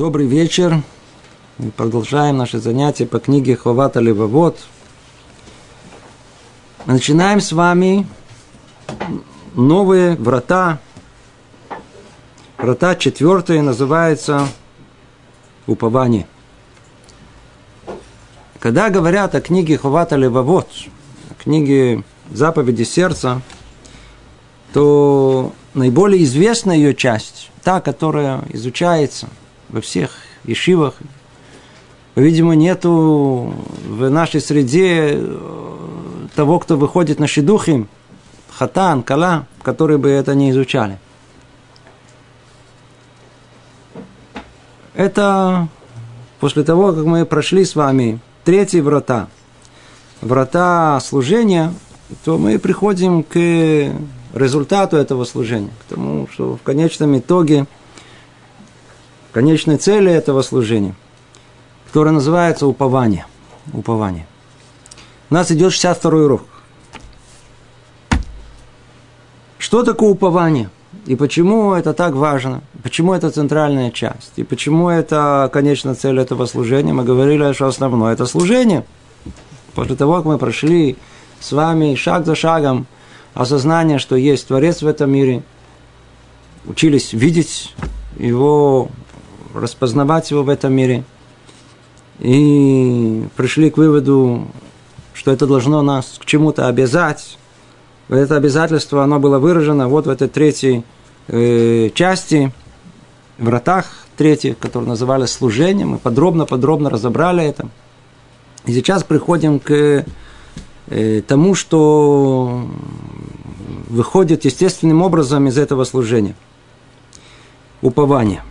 Добрый вечер. Мы продолжаем наши занятия по книге Ховата Левовод. Мы начинаем с вами новые врата. Врата четвертые называется упование. Когда говорят о книге Ховата Левовод, о книге заповеди сердца, то наиболее известная ее часть, та, которая изучается во всех ешивах, по-видимому, нету в нашей среде э, того, кто выходит на шедухи, хатан, кала, которые бы это не изучали. Это после того, как мы прошли с вами третьи врата, врата служения, то мы приходим к результату этого служения, к тому, что в конечном итоге, конечной цели этого служения, которая называется упование. Упование. У нас идет 62 урок. Что такое упование? И почему это так важно? Почему это центральная часть? И почему это, конечно, цель этого служения? Мы говорили, что основное – это служение. После того, как мы прошли с вами шаг за шагом – осознание, что есть Творец в этом мире, учились видеть его, распознавать его в этом мире, и пришли к выводу, что это должно нас к чему-то обязать. Это обязательство, оно было выражено вот в этой третьей э, части, вратах третьих, которые назывались служением. Мы подробно-подробно разобрали это. И сейчас приходим к э, тому, что выходит естественным образом из этого служения. Упование.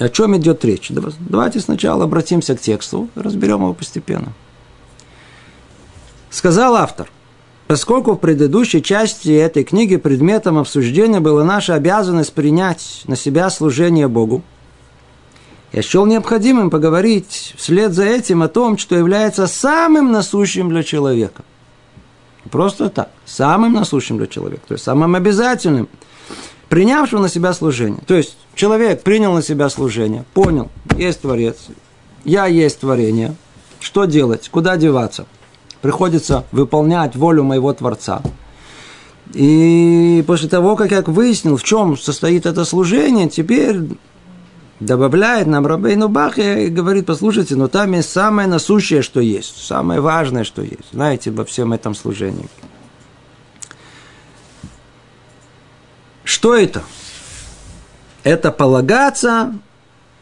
О чем идет речь? Давайте сначала обратимся к тексту, разберем его постепенно. Сказал автор, поскольку в предыдущей части этой книги предметом обсуждения была наша обязанность принять на себя служение Богу, я счел необходимым поговорить вслед за этим о том, что является самым насущим для человека. Просто так. Самым насущим для человека. То есть самым обязательным. Принявшим на себя служение. То есть человек принял на себя служение, понял, есть Творец, я есть творение. Что делать? Куда деваться? Приходится выполнять волю моего Творца. И после того, как я выяснил, в чем состоит это служение, теперь добавляет нам Рабейну Бахе и говорит, послушайте, но там есть самое насущее, что есть, самое важное, что есть. Знаете, во всем этом служении. Что это? Это полагаться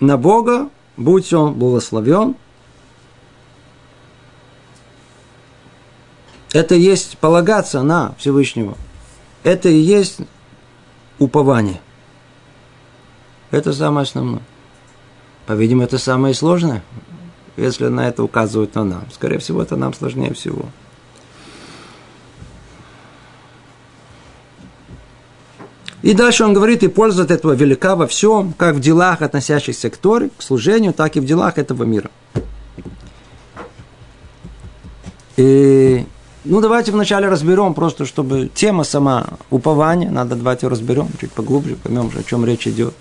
на Бога, будь он благословен. Это есть полагаться на Всевышнего. Это и есть упование. Это самое основное. По-видимому, это самое сложное, если на это указывают на нам. Скорее всего, это нам сложнее всего. И дальше он говорит, и польза от этого велика во всем, как в делах, относящихся к Торе, к служению, так и в делах этого мира. И, ну, давайте вначале разберем, просто чтобы тема сама упования, надо давайте разберем чуть поглубже, поймем, о чем речь идет.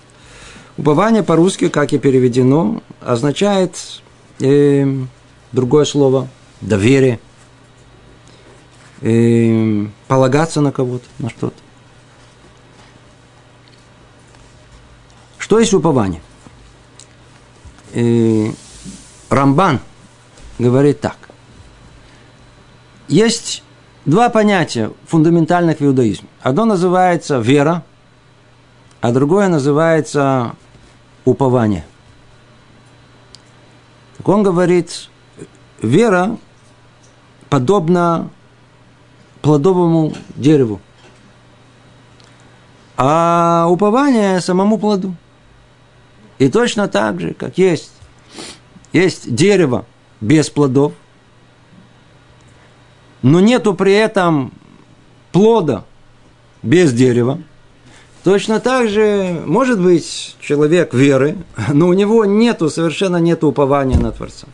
Упование по-русски, как и переведено, означает э, другое слово – доверие, э, полагаться на кого-то, на что-то. Что есть упование? Э, Рамбан говорит так. Есть два понятия фундаментальных в иудаизме. Одно называется вера, а другое называется упование. Так он говорит, вера подобна плодовому дереву, а упование самому плоду. И точно так же, как есть, есть дерево без плодов, но нету при этом плода без дерева – Точно так же, может быть, человек веры, но у него нету, совершенно нету упования на Творца.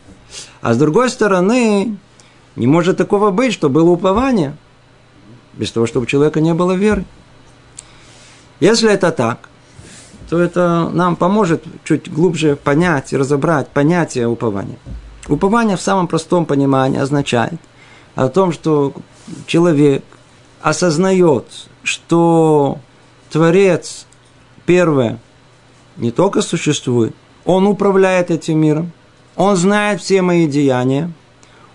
А с другой стороны, не может такого быть, что было упование, без того, чтобы у человека не было веры. Если это так, то это нам поможет чуть глубже понять и разобрать понятие упования. Упование в самом простом понимании означает о том, что человек осознает, что Творец, первое, не только существует, он управляет этим миром, он знает все мои деяния,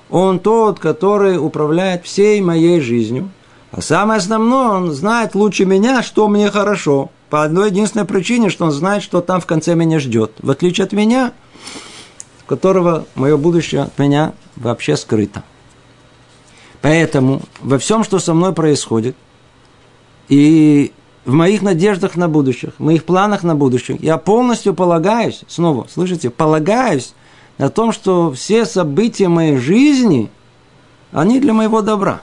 он тот, который управляет всей моей жизнью. А самое основное, он знает лучше меня, что мне хорошо. По одной единственной причине, что он знает, что там в конце меня ждет. В отличие от меня, которого мое будущее от меня вообще скрыто. Поэтому во всем, что со мной происходит, и в моих надеждах на будущее, в моих планах на будущее, я полностью полагаюсь, снова, слышите, полагаюсь на том, что все события моей жизни, они для моего добра.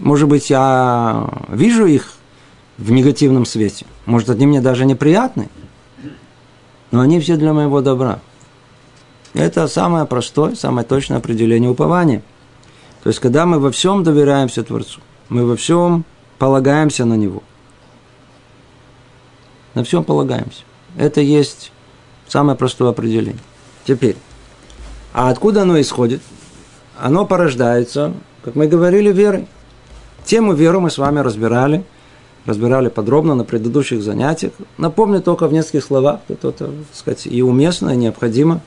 Может быть, я вижу их в негативном свете. Может, они мне даже неприятны. Но они все для моего добра. Это самое простое, самое точное определение упования. То есть, когда мы во всем доверяемся Творцу, мы во всем полагаемся на Него. На всем полагаемся. Это есть самое простое определение. Теперь, а откуда оно исходит? Оно порождается, как мы говорили, верой. Тему веры мы с вами разбирали, разбирали подробно на предыдущих занятиях. Напомню только в нескольких словах, это так сказать, и уместно, и необходимо.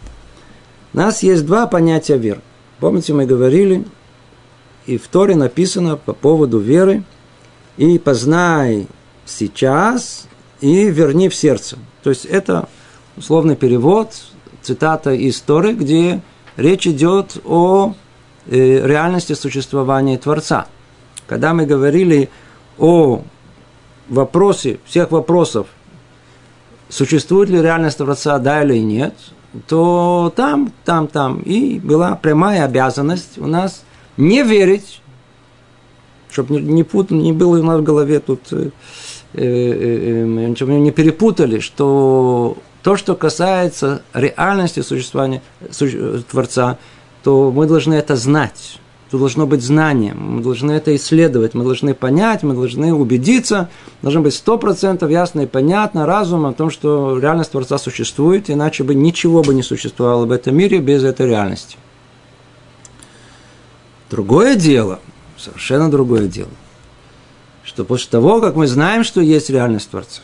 У нас есть два понятия веры. Помните, мы говорили, и в Торе написано по поводу веры, и познай сейчас, и верни в сердце. То есть это условный перевод, цитата из Торы, где речь идет о э, реальности существования Творца. Когда мы говорили о вопросе, всех вопросов, существует ли реальность Творца, да или нет, то там, там, там и была прямая обязанность у нас не верить, чтобы не, не, пут, не было у нас в голове тут, э, э, э, э не перепутали, что то, что касается реальности существования Творца, то мы должны это знать. Тут должно быть знание, мы должны это исследовать, мы должны понять, мы должны убедиться, должно быть сто процентов ясно и понятно разумом о том, что реальность Творца существует, иначе бы ничего бы не существовало в этом мире без этой реальности. Другое дело, совершенно другое дело, что после того, как мы знаем, что есть реальность Творца,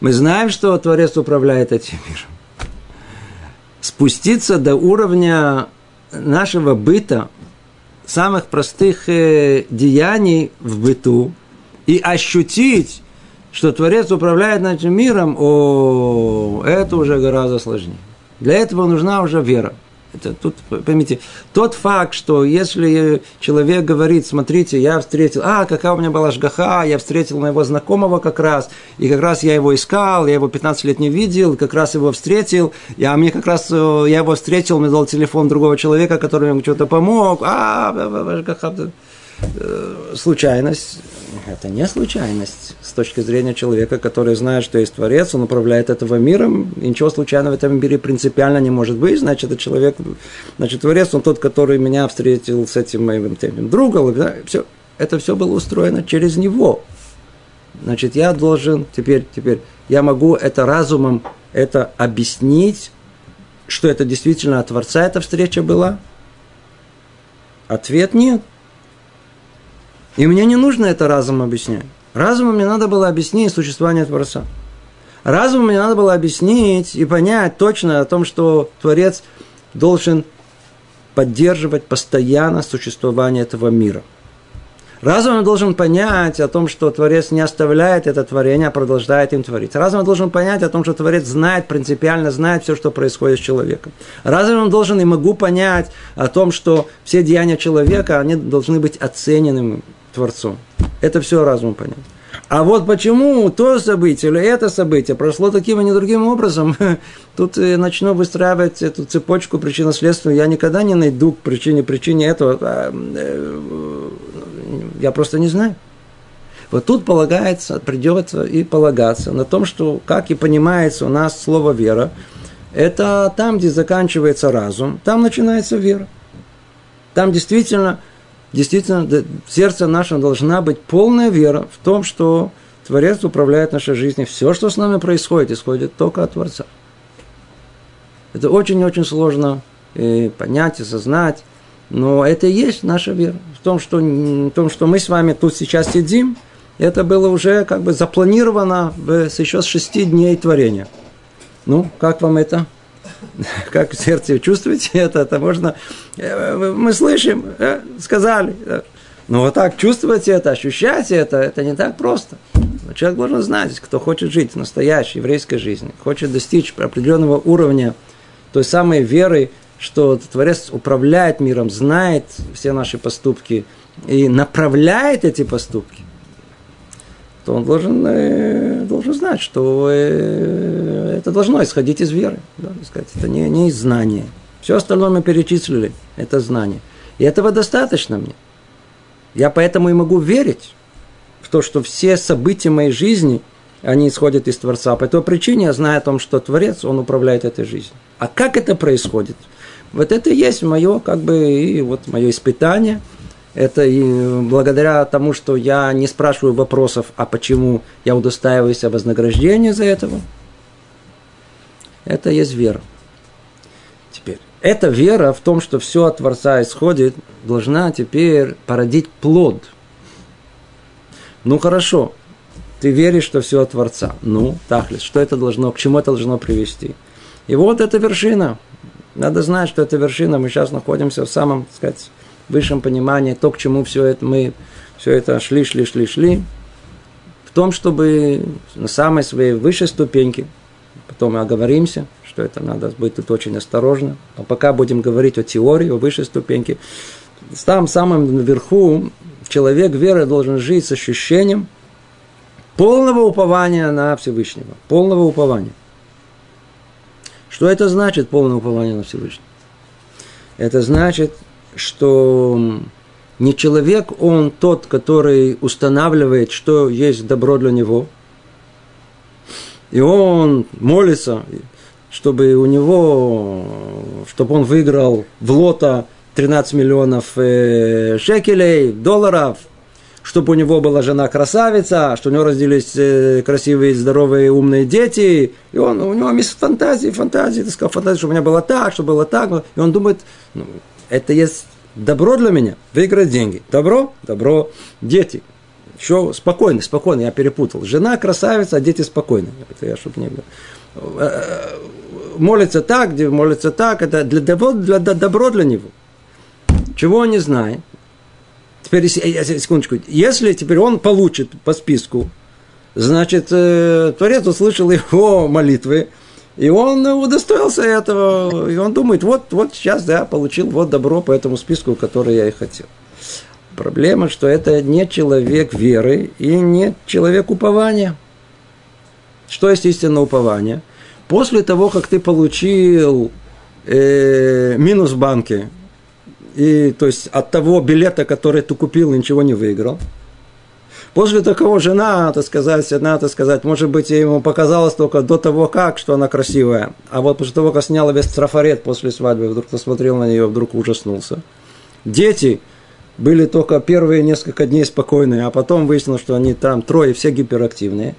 мы знаем, что Творец управляет этим миром. Спуститься до уровня нашего быта, самых простых э, деяний в быту и ощутить, что Творец управляет нашим миром, о, это уже гораздо сложнее. Для этого нужна уже вера. Это тут, поймите, тот факт, что если человек говорит, смотрите, я встретил, а, какая у меня была жгаха, я встретил моего знакомого как раз, и как раз я его искал, я его 15 лет не видел, как раз его встретил, я, мне как раз, э, я его встретил, мне дал телефон другого человека, который ему что-то помог, а, жгаха, э, случайность, это не случайность с точки зрения человека, который знает, что есть Творец, он управляет этого миром, и ничего случайного в этом мире принципиально не может быть, значит, это человек, значит, Творец, он тот, который меня встретил с этим моим тем, другом, да, все, это все было устроено через него. Значит, я должен теперь, теперь, я могу это разумом это объяснить, что это действительно от Творца эта встреча была? Ответ нет. И мне не нужно это разумом объяснять. Разумом мне надо было объяснить существование Творца. Разумом мне надо было объяснить и понять точно о том, что Творец должен поддерживать постоянно существование этого мира. Разум должен понять о том, что Творец не оставляет это творение, а продолжает им творить. Разум должен понять о том, что Творец знает, принципиально знает все, что происходит с человеком. Разум должен и могу понять о том, что все деяния человека, они должны быть оцененными Творцом. Это все разум понять. А вот почему то событие или это событие прошло таким, а не другим образом, тут я начну выстраивать эту цепочку причинно-следственную. Я никогда не найду к причине причине этого. А, э, я просто не знаю. Вот тут полагается, придется и полагаться на том, что, как и понимается у нас слово «вера», это там, где заканчивается разум, там начинается вера. Там действительно действительно в сердце нашем должна быть полная вера в том, что Творец управляет нашей жизнью. Все, что с нами происходит, исходит только от Творца. Это очень-очень сложно э, понять, осознать. Но это и есть наша вера. В том, что, в том, что мы с вами тут сейчас сидим, это было уже как бы запланировано еще с шести дней творения. Ну, как вам это? Как в сердце чувствуете это? Это можно... Э, мы слышим, э, сказали. Но вот так чувствовать это, ощущать это, это не так просто. Человек должен знать, кто хочет жить настоящей еврейской жизнью, хочет достичь определенного уровня той самой веры, что Творец управляет миром, знает все наши поступки и направляет эти поступки, то он должен, э, должен знать, что э, это должно исходить из веры. Да, сказать, это не, не из знания. Все остальное мы перечислили, это знание. И этого достаточно мне. Я поэтому и могу верить в то, что все события моей жизни, они исходят из Творца. По той причине я знаю о том, что Творец, Он управляет этой жизнью. А как это происходит? Вот это и есть мое, как бы, и вот мое испытание. Это и благодаря тому, что я не спрашиваю вопросов, а почему я удостаиваюсь о вознаграждении за этого. Это есть вера. Теперь, эта вера в том, что все от Творца исходит, должна теперь породить плод. Ну хорошо, ты веришь, что все от Творца. Ну, Тахлис, что это должно, к чему это должно привести? И вот эта вершина. Надо знать, что эта вершина, мы сейчас находимся в самом, так сказать, высшем понимании, то, к чему все это мы все это шли, шли, шли, шли, в том, чтобы на самой своей высшей ступеньке, потом мы оговоримся, что это надо быть тут очень осторожно, а пока будем говорить о теории, о высшей ступеньке, там, самым верху, человек веры должен жить с ощущением полного упования на Всевышнего, полного упования. Что это значит, полное упование на Всевышнего? Это значит, что не человек, он тот, который устанавливает, что есть добро для него. И он молится, чтобы у него, чтобы он выиграл в лото 13 миллионов э, шекелей, долларов – чтобы у него была жена красавица, что у него родились э, красивые, здоровые, умные дети. И он, у него есть фантазии, фантазии, так сказал, фантазии, чтобы у меня было так, чтобы было так. И он думает, ну, это есть добро для меня, выиграть деньги. Добро, добро, дети. Еще спокойно, спокойно, я перепутал. Жена красавица, а дети спокойны. Это я, чтобы не было. Э, э, молится так, молится так, это для, добро, для, добро для него. Чего он не знает, Теперь, секундочку, если теперь он получит по списку, значит, э, Творец услышал его молитвы, и он удостоился этого, и он думает, вот, вот сейчас, да, получил вот добро по этому списку, который я и хотел. Проблема, что это не человек веры и не человек упования. Что есть истинное упование? После того, как ты получил э, минус в банке, и то есть от того билета, который ты купил, ничего не выиграл. После такого жена, так сказать, одна, так сказать, может быть, ему показалось только до того, как, что она красивая. А вот после того, как сняла весь трафарет после свадьбы, вдруг посмотрел на нее, вдруг ужаснулся. Дети были только первые несколько дней спокойные, а потом выяснилось, что они там трое, все гиперактивные.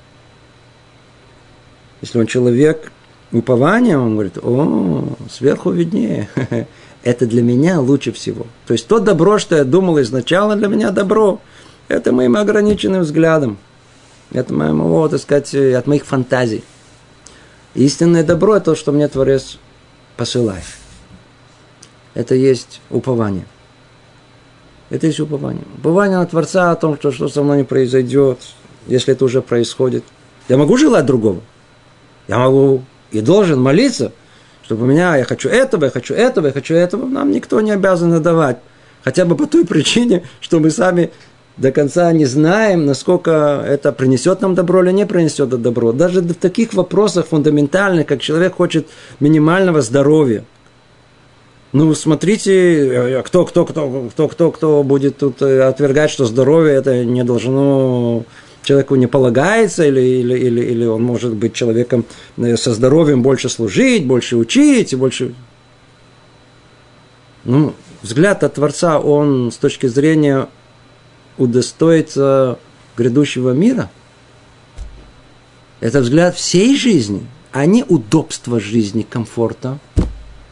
Если он человек упования, он говорит, о, сверху виднее. это для меня лучше всего. То есть то добро, что я думал изначально для меня добро, это моим ограниченным взглядом. Это моему, так сказать, от моих фантазий. Истинное добро – это то, что мне Творец посылает. Это есть упование. Это есть упование. Упование на Творца о том, что, что со мной не произойдет, если это уже происходит. Я могу желать другого. Я могу и должен молиться – чтобы у меня, я хочу этого, я хочу этого, я хочу этого, нам никто не обязан давать. Хотя бы по той причине, что мы сами до конца не знаем, насколько это принесет нам добро или не принесет добро. Даже в таких вопросах фундаментальных, как человек хочет минимального здоровья. Ну, смотрите, кто, кто, кто, кто, кто, кто будет тут отвергать, что здоровье это не должно человеку не полагается, или, или, или, или он может быть человеком э, со здоровьем больше служить, больше учить, больше... Ну, взгляд от Творца, он с точки зрения удостоится грядущего мира. Это взгляд всей жизни, а не удобства жизни, комфорта.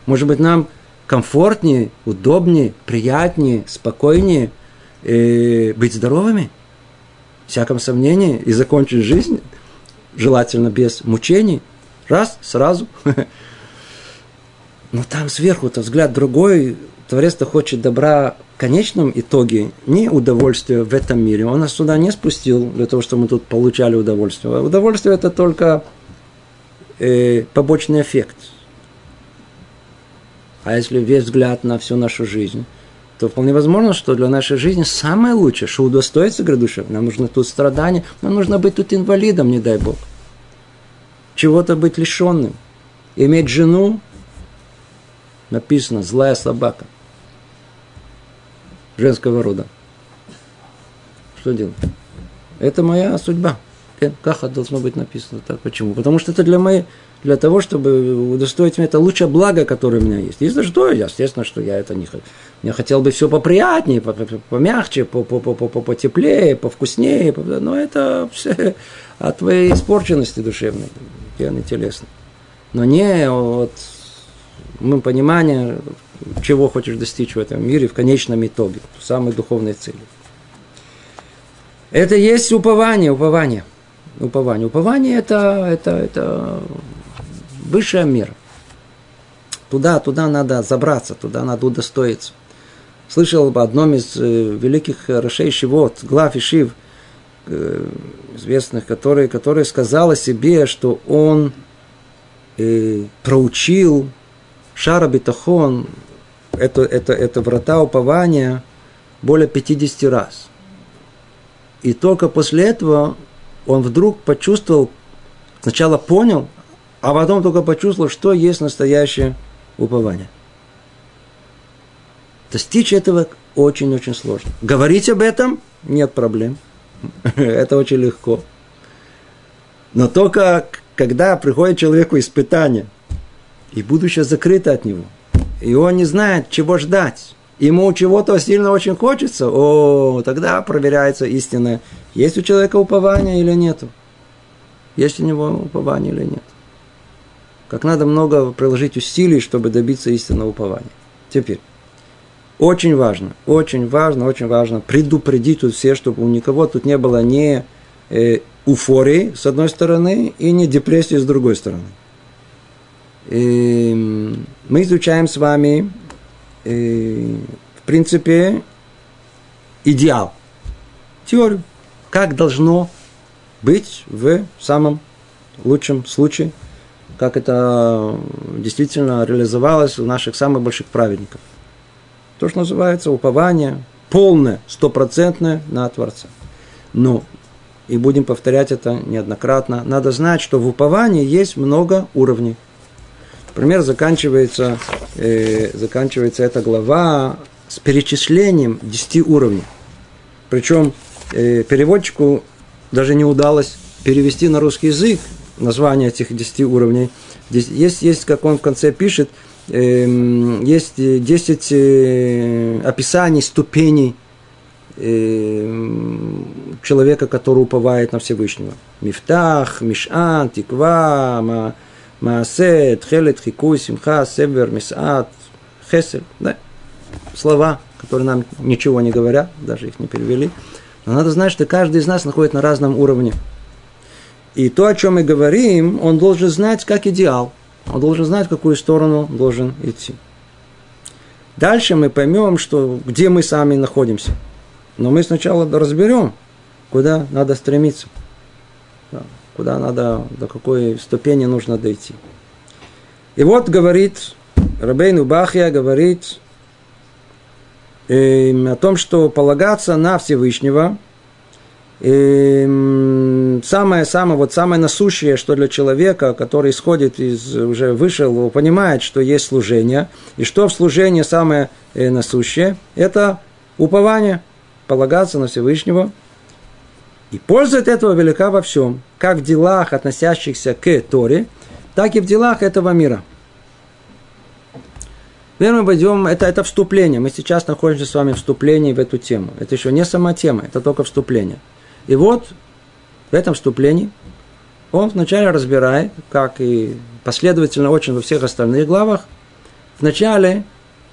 Может быть, нам комфортнее, удобнее, приятнее, спокойнее э, быть здоровыми, всяком сомнении, и закончить жизнь, желательно без мучений. Раз, сразу. Но там сверху-то взгляд другой. Творец-то хочет добра в конечном итоге, не удовольствие в этом мире. Он нас сюда не спустил для того, чтобы мы тут получали удовольствие. Удовольствие это только э, побочный эффект. А если весь взгляд на всю нашу жизнь, то вполне возможно, что для нашей жизни самое лучшее, что удостоится грядущего. Нам нужно тут страдания, нам нужно быть тут инвалидом, не дай Бог. Чего-то быть лишенным. Иметь жену, написано «злая собака» женского рода. Что делать? Это моя судьба. Как должно быть написано так? Почему? Потому что это для моей, для того, чтобы удостоить меня, это лучшее благо, которое у меня есть. Если что, естественно, что я это не хочу. Я хотел бы все поприятнее, помягче, потеплее, повкуснее, но это все от твоей испорченности душевной, и телесной. Но не от мы понимание, чего хочешь достичь в этом мире в конечном итоге, самой духовной цели. Это есть упование, упование. Упование. Упование это, это, это высшая мера. Туда, туда надо забраться, туда надо удостоиться. Слышал об одном из э, великих Рашей Шивот, глав Ишив, э, известных, который, который сказал о себе, что он э, проучил Шара Битахон, это, это, это врата упования более 50 раз. И только после этого он вдруг почувствовал, сначала понял, а потом только почувствовал, что есть настоящее упование. Достичь этого очень-очень сложно. Говорить об этом нет проблем. Это очень легко. Но только когда приходит человеку испытание, и будущее закрыто от него, и он не знает, чего ждать, ему чего-то сильно очень хочется, о, тогда проверяется истина, есть у человека упование или нету. Есть у него упование или нет. Как надо много приложить усилий, чтобы добиться истинного упования. Теперь. Очень важно, очень важно, очень важно предупредить тут все, чтобы у никого тут не было ни э, уфории с одной стороны и не депрессии с другой стороны. Эм, мы изучаем с вами, э, в принципе, идеал, теорию, как должно быть в самом лучшем случае, как это действительно реализовалось у наших самых больших праведников то, что называется упование, полное, стопроцентное на Творца. Но, и будем повторять это неоднократно, надо знать, что в уповании есть много уровней. Например, заканчивается, э, заканчивается эта глава с перечислением 10 уровней. Причем э, переводчику даже не удалось перевести на русский язык название этих 10 уровней. Здесь есть, есть, как он в конце пишет – Эм, есть 10 э, описаний ступеней эм, человека, который уповает на Всевышнего. Мифтах, Мишан, Тиква, Маасет, Хелет, Хикуй, Симха, Север, Мисат, Хесель. Да? Слова, которые нам ничего не говорят, даже их не перевели. Но надо знать, что каждый из нас находится на разном уровне. И то, о чем мы говорим, он должен знать как идеал – он должен знать, в какую сторону должен идти. Дальше мы поймем, что, где мы сами находимся. Но мы сначала разберем, куда надо стремиться. Куда надо, до какой ступени нужно дойти. И вот говорит, Рабейн Бахья говорит э, о том, что полагаться на Всевышнего – и самое, самое, вот самое насущее, что для человека, который исходит из, уже вышел, понимает, что есть служение, и что в служении самое э, насущее, это упование, полагаться на Всевышнего. И польза от этого велика во всем, как в делах, относящихся к Торе, так и в делах этого мира. Теперь мы пойдем, это, это вступление. Мы сейчас находимся с вами в вступлении в эту тему. Это еще не сама тема, это только вступление. И вот в этом вступлении он вначале разбирает, как и последовательно очень во всех остальных главах, вначале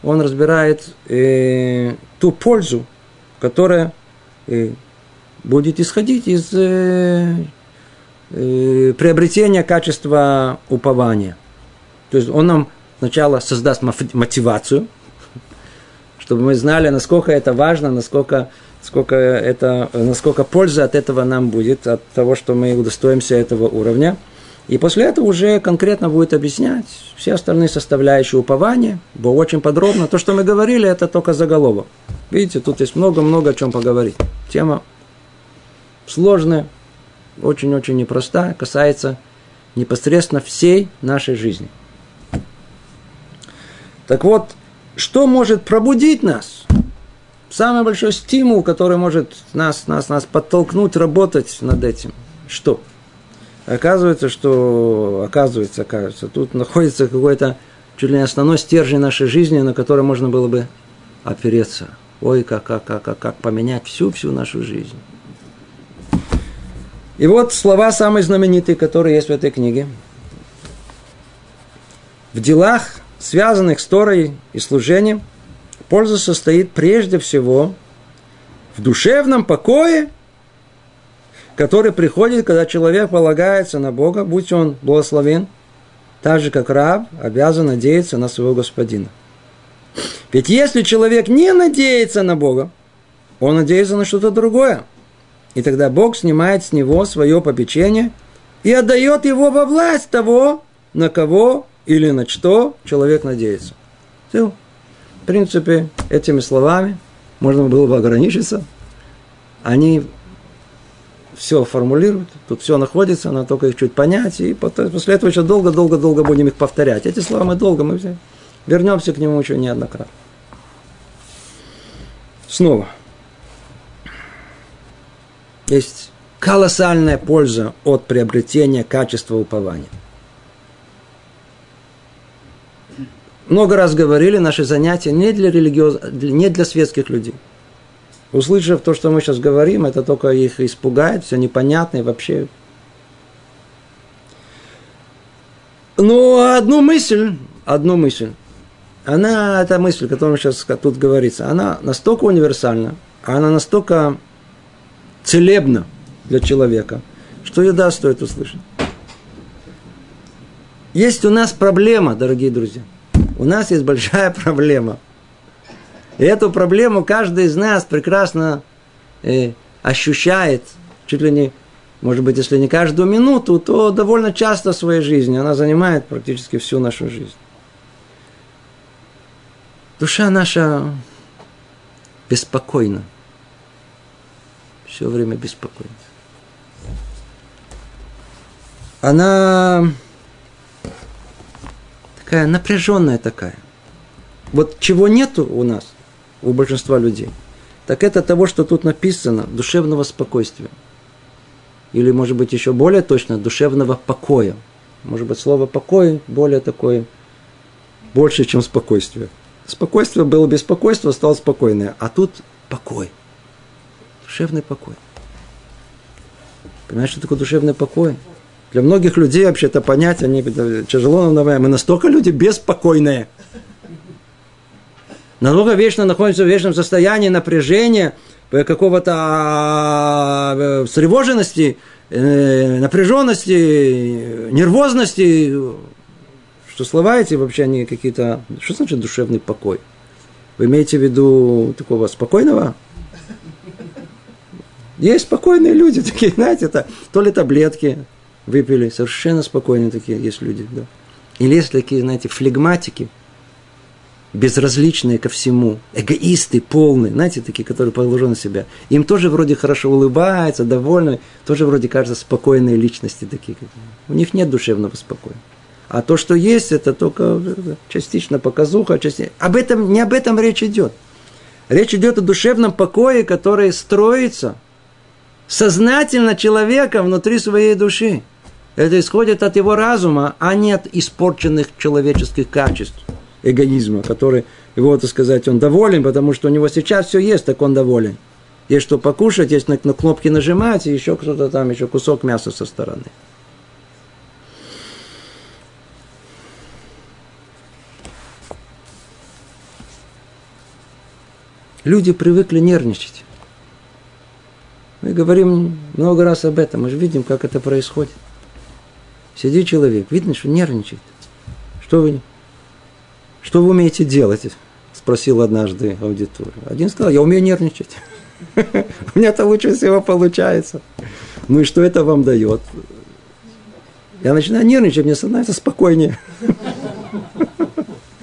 он разбирает э, ту пользу, которая э, будет исходить из э, э, приобретения качества упования. То есть он нам сначала создаст мотивацию, чтобы мы знали, насколько это важно, насколько, сколько это, насколько польза от этого нам будет, от того, что мы удостоимся этого уровня. И после этого уже конкретно будет объяснять все остальные составляющие упования, бо очень подробно. То, что мы говорили, это только заголовок. Видите, тут есть много-много о чем поговорить. Тема сложная, очень-очень непростая, касается непосредственно всей нашей жизни. Так вот, что может пробудить нас? Самый большой стимул, который может нас, нас, нас подтолкнуть работать над этим. Что? Оказывается, что, оказывается, оказывается, тут находится какой-то чуть ли не основной стержень нашей жизни, на который можно было бы опереться. Ой, как, как, как, как, как поменять всю-всю нашу жизнь. И вот слова самые знаменитые, которые есть в этой книге. В делах связанных с Торой и служением, польза состоит прежде всего в душевном покое, который приходит, когда человек полагается на Бога, будь он благословен, так же, как раб обязан надеяться на своего господина. Ведь если человек не надеется на Бога, он надеется на что-то другое. И тогда Бог снимает с него свое попечение и отдает его во власть того, на кого или на что человек надеется. Все. В принципе, этими словами можно было бы ограничиться. Они все формулируют, тут все находится, надо только их чуть понять, и после этого еще долго-долго-долго будем их повторять. Эти слова мы долго, мы все вернемся к нему еще неоднократно. Снова. Есть колоссальная польза от приобретения качества упования. много раз говорили, наши занятия не для религиоз... не для светских людей. Услышав то, что мы сейчас говорим, это только их испугает, все непонятно и вообще. Но одну мысль, одну мысль, она, эта мысль, которая сейчас тут говорится, она настолько универсальна, она настолько целебна для человека, что ее да, стоит услышать. Есть у нас проблема, дорогие друзья – у нас есть большая проблема. И эту проблему каждый из нас прекрасно э, ощущает, чуть ли не, может быть, если не каждую минуту, то довольно часто в своей жизни. Она занимает практически всю нашу жизнь. Душа наша беспокойна. Все время беспокойна. Она такая напряженная такая. Вот чего нету у нас, у большинства людей, так это того, что тут написано, душевного спокойствия. Или, может быть, еще более точно, душевного покоя. Может быть, слово покой более такое, больше, чем спокойствие. Спокойствие было беспокойство, стало спокойное. А тут покой. Душевный покой. Понимаешь, что такое душевный покой? Для многих людей вообще это понять, они тяжело нам Мы настолько люди беспокойные. Настолько вечно находимся в вечном состоянии напряжения, какого-то а, встревоженности, э, напряженности, нервозности, что слова эти вообще они какие-то... Что значит душевный покой? Вы имеете в виду такого спокойного? Есть спокойные люди, такие, знаете, это то ли таблетки, выпили, совершенно спокойные такие есть люди, да. Или есть такие, знаете, флегматики, безразличные ко всему, эгоисты полные, знаете, такие, которые погружены в себя. Им тоже вроде хорошо улыбаются, довольны, тоже вроде кажется спокойные личности такие. У них нет душевного спокойствия. А то, что есть, это только частично показуха, частично. Об этом, не об этом речь идет. Речь идет о душевном покое, который строится сознательно человека внутри своей души. Это исходит от его разума, а не от испорченных человеческих качеств. эгоизма, который его, так сказать, он доволен, потому что у него сейчас все есть, так он доволен. Есть что покушать, есть на, на кнопки нажимать, и еще кто-то там, еще кусок мяса со стороны. Люди привыкли нервничать. Мы говорим много раз об этом, мы же видим, как это происходит. Сидит человек, видно, что нервничает. Что вы, что вы умеете делать? Спросил однажды аудиторию. Один сказал, я умею нервничать. У меня это лучше всего получается. Ну и что это вам дает? Я начинаю нервничать, мне становится спокойнее.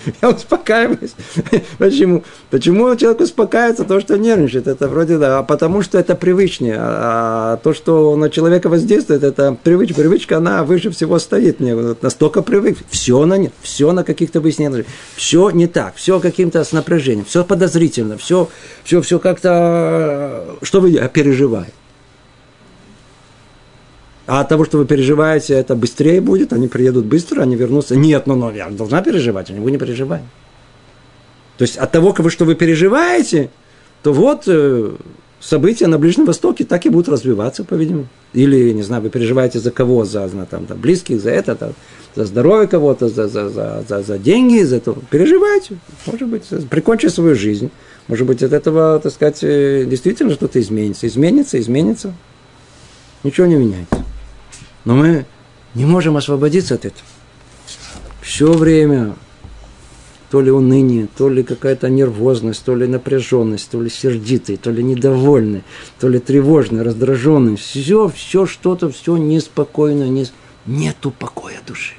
Я успокаиваюсь. Почему? Почему человек успокаивается? То, что нервничает. Это вроде да. А потому что это привычнее. А то, что на человека воздействует, это привычка. Привычка, она выше всего стоит. Мне вот настолько привык. Все на нет. Все на каких-то выяснениях. Все не так. Все каким-то с напряжением. Все подозрительно. Все, все, все как-то... Что вы переживаете? А от того, что вы переживаете, это быстрее будет, они приедут быстро, они вернутся. Нет, ну, ну я должна переживать, а вы не переживаете. То есть от того, что вы переживаете, то вот э, события на Ближнем Востоке так и будут развиваться, по-видимому. Или, не знаю, вы переживаете за кого, за, за там, за близких, за это, там, за здоровье кого-то, за, за, за, за, за деньги, за то. Переживайте. Может быть, прикончите свою жизнь. Может быть, от этого, так сказать, э, действительно что-то изменится. Изменится, изменится. Ничего не меняется. Но мы не можем освободиться от этого. Все время то ли уныние, то ли какая-то нервозность, то ли напряженность, то ли сердитый, то ли недовольный, то ли тревожный, раздраженный. Все, все что-то, все неспокойно, не... нету покоя души.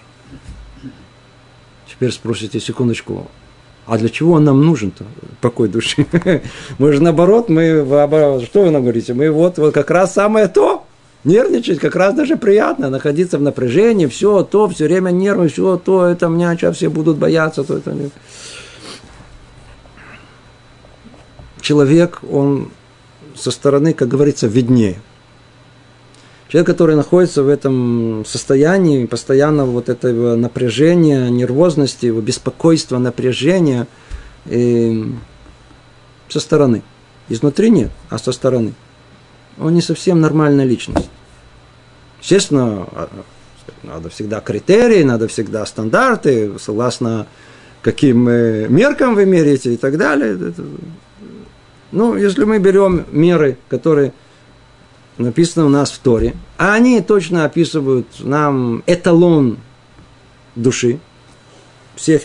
Теперь спросите, секундочку, а для чего он нам нужен-то, покой души? Мы же наоборот, мы, что вы нам говорите? Мы вот, вот как раз самое то, Нервничать как раз даже приятно, находиться в напряжении, все то, все время нервы, все то, это меня сейчас все будут бояться, то это. Человек, он со стороны, как говорится, виднее. Человек, который находится в этом состоянии, постоянно вот этого напряжения, нервозности, его беспокойства, напряжения, и со стороны. Изнутри нет, а со стороны. Он не совсем нормальная личность. Естественно, а, надо всегда критерии, надо всегда стандарты, согласно каким меркам вы меряете и так далее. Ну, если мы берем меры, которые написаны у нас в Торе, а они точно описывают нам эталон души, всех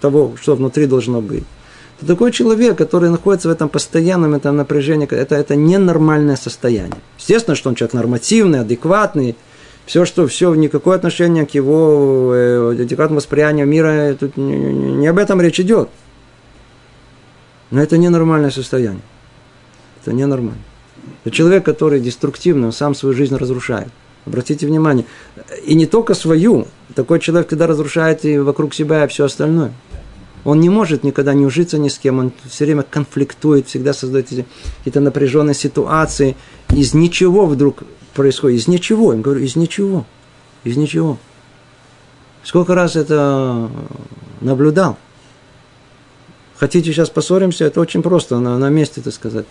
того, что внутри должно быть. То такой человек, который находится в этом постоянном этом напряжении, это, это ненормальное состояние. Естественно, что он человек нормативный, адекватный, все, что все, никакое отношение к его э, адекватному восприятию мира, тут не, не об этом речь идет. Но это ненормальное состояние. Это ненормально. Это человек, который деструктивно, он сам свою жизнь разрушает. Обратите внимание. И не только свою. Такой человек, когда разрушает и вокруг себя и все остальное – он не может никогда не ужиться ни с кем, он все время конфликтует, всегда создает какие-то напряженные ситуации. Из ничего вдруг происходит, из ничего, я говорю, из ничего, из ничего. Сколько раз это наблюдал. Хотите сейчас поссоримся, это очень просто, на, на месте это сказать.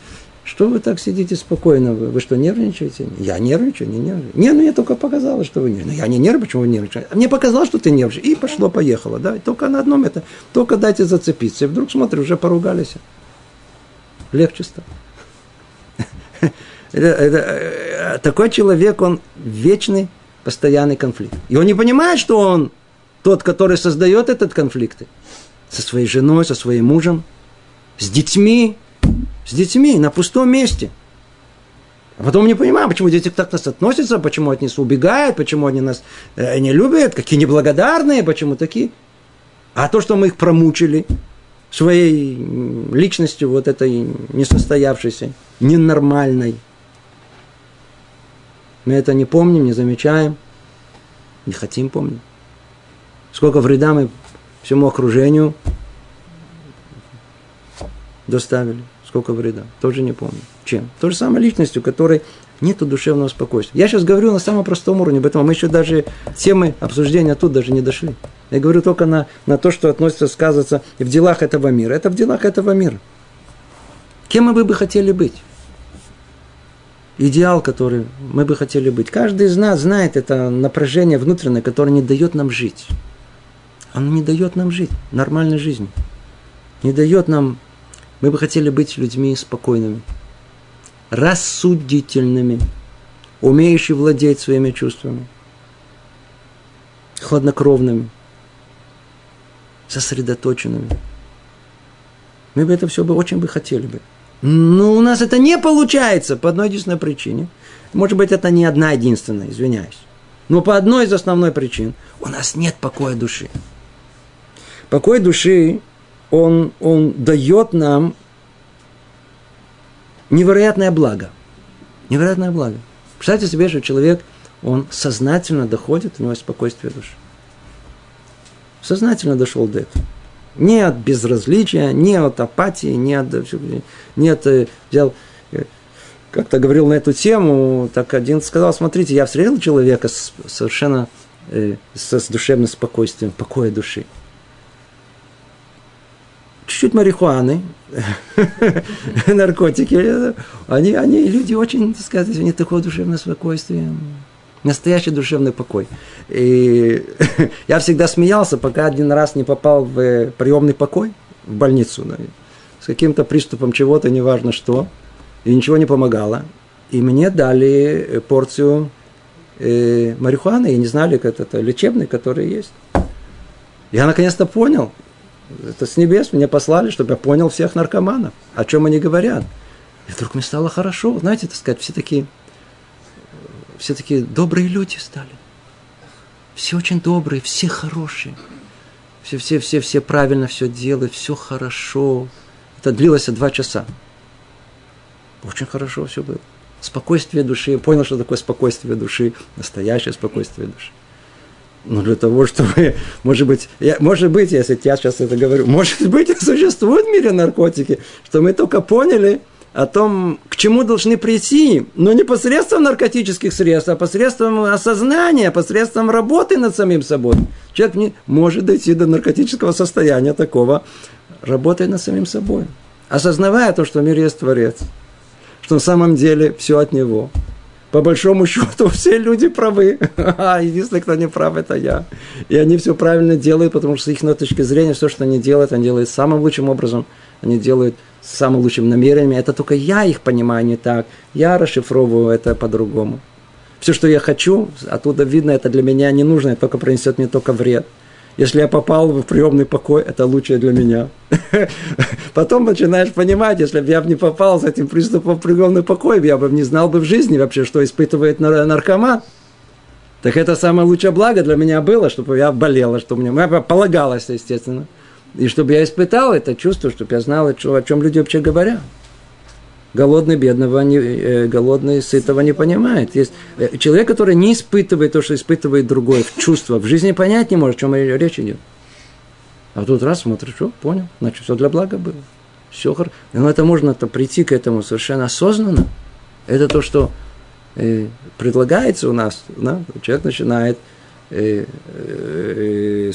Что вы так сидите спокойно? Вы, вы что, нервничаете? Я нервничаю, не нервничаю. Не, ну я только показала, что вы нервничаете. Ну, я не нервничаю, почему вы нервничаете? Мне показалось, что ты нервничаешь. И пошло-поехало, да? Только на одном это, только дайте зацепиться. И вдруг, смотри, уже поругались. Легче стало. Э, такой человек, он вечный, постоянный конфликт. И он не понимает, что он тот, который создает этот конфликт. Со своей женой, со своим мужем, с детьми, с детьми на пустом месте. А потом не понимаем, почему дети так нас относятся, почему от нас убегают, почему они нас э, не любят, какие неблагодарные, почему такие. А то, что мы их промучили своей личностью вот этой несостоявшейся, ненормальной, мы это не помним, не замечаем, не хотим помнить. Сколько вреда мы всему окружению доставили сколько вреда. Тоже не помню. Чем? То же самое личностью, которой нет душевного спокойствия. Я сейчас говорю на самом простом уровне, поэтому мы еще даже темы обсуждения тут даже не дошли. Я говорю только на, на то, что относится, сказывается в делах этого мира. Это в делах этого мира. Кем мы бы хотели быть? Идеал, который мы бы хотели быть. Каждый из нас знает это напряжение внутреннее, которое не дает нам жить. Оно не дает нам жить нормальной жизнью. Не дает нам... Мы бы хотели быть людьми спокойными, рассудительными, умеющими владеть своими чувствами, хладнокровными, сосредоточенными. Мы бы это все бы очень бы хотели бы. Но у нас это не получается по одной единственной причине. Может быть, это не одна единственная, извиняюсь. Но по одной из основной причин у нас нет покоя души. Покой души, он, он дает нам невероятное благо. Невероятное благо. Представьте себе, что человек, он сознательно доходит, у него спокойствие души. Сознательно дошел до этого. Не от безразличия, не от апатии, не от... Не от э, взял, э, как-то говорил на эту тему, так один сказал, смотрите, я встретил человека с, совершенно э, с, с душевным спокойствием, покоя души чуть-чуть марихуаны, наркотики, они, они люди очень, так сказать, у них такое душевное спокойствие, настоящий душевный покой. И я всегда смеялся, пока один раз не попал в приемный покой, в больницу, с каким-то приступом чего-то, неважно что, и ничего не помогало. И мне дали порцию э, марихуаны, и не знали, как это лечебный, который есть. Я наконец-то понял, это с небес меня послали, чтобы я понял всех наркоманов, о чем они говорят. И вдруг мне стало хорошо. Знаете, так сказать, все такие, все такие добрые люди стали. Все очень добрые, все хорошие. Все, все, все, все правильно все делают, все хорошо. Это длилось два часа. Очень хорошо все было. Спокойствие души. Я понял, что такое спокойствие души, настоящее спокойствие души. Ну, для того, чтобы, может быть, я, может быть, если я сейчас это говорю, может быть, существуют в мире наркотики, что мы только поняли о том, к чему должны прийти, но не посредством наркотических средств, а посредством осознания, посредством работы над самим собой. Человек не может дойти до наркотического состояния такого, работая над самим собой, осознавая то, что в мире есть Творец, что на самом деле все от Него – по большому счету все люди правы. А единственный, кто не прав, это я. И они все правильно делают, потому что с их точки зрения все, что они делают, они делают самым лучшим образом, они делают с самым лучшим намерением. Это только я их понимаю не так. Я расшифровываю это по-другому. Все, что я хочу, оттуда видно, это для меня не нужно, это только принесет мне только вред. Если я попал в приемный покой, это лучшее для меня. Потом начинаешь понимать, если бы я не попал с этим приступом в приемный покой, я бы не знал бы в жизни вообще, что испытывает наркоман. Так это самое лучшее благо для меня было, чтобы я болела, чтобы мне полагалось, естественно. И чтобы я испытал это чувство, чтобы я знал, о чем люди вообще говорят. Голодный бедного, не, э, голодный сытого не понимает. Есть э, человек, который не испытывает то, что испытывает другой, в чувство, в жизни понять не может, о чем речь идет. А тут раз смотришь, что, понял, значит, все для блага было. Все хорошо. Но это можно -то прийти к этому совершенно осознанно. Это то, что э, предлагается у нас. Да? Человек начинает Э, э,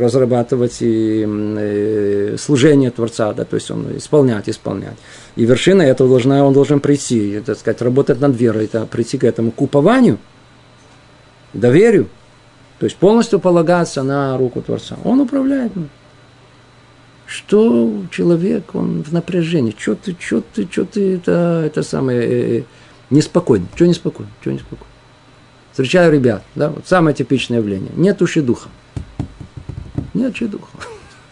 разрабатывать и э, служение Творца, да, то есть он исполнять, исполнять. И вершина этого должна, он должен прийти, так сказать, работать над верой, это прийти к этому купованию, доверию, то есть полностью полагаться на руку Творца. Он управляет. Что человек, он в напряжении, что ты, что ты, что ты, это, это самое, э, неспокойно, что неспокойно, что неспокойно. Встречаю ребят, да, вот самое типичное явление. Нет духа. Нет духа.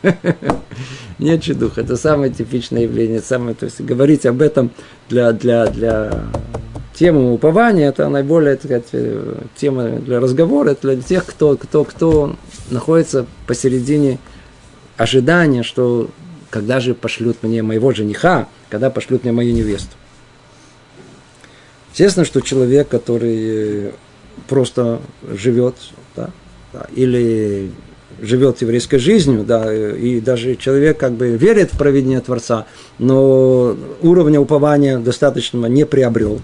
Нет духа. Это самое типичное явление. Самое, то есть говорить об этом для, для, для темы упования, это наиболее так сказать, тема для разговора, это для тех, кто, кто, кто находится посередине ожидания, что когда же пошлют мне моего жениха, когда пошлют мне мою невесту. Естественно, что человек, который просто живет, да, или живет еврейской жизнью, да, и даже человек как бы верит в проведение Творца, но уровня упования достаточного не приобрел.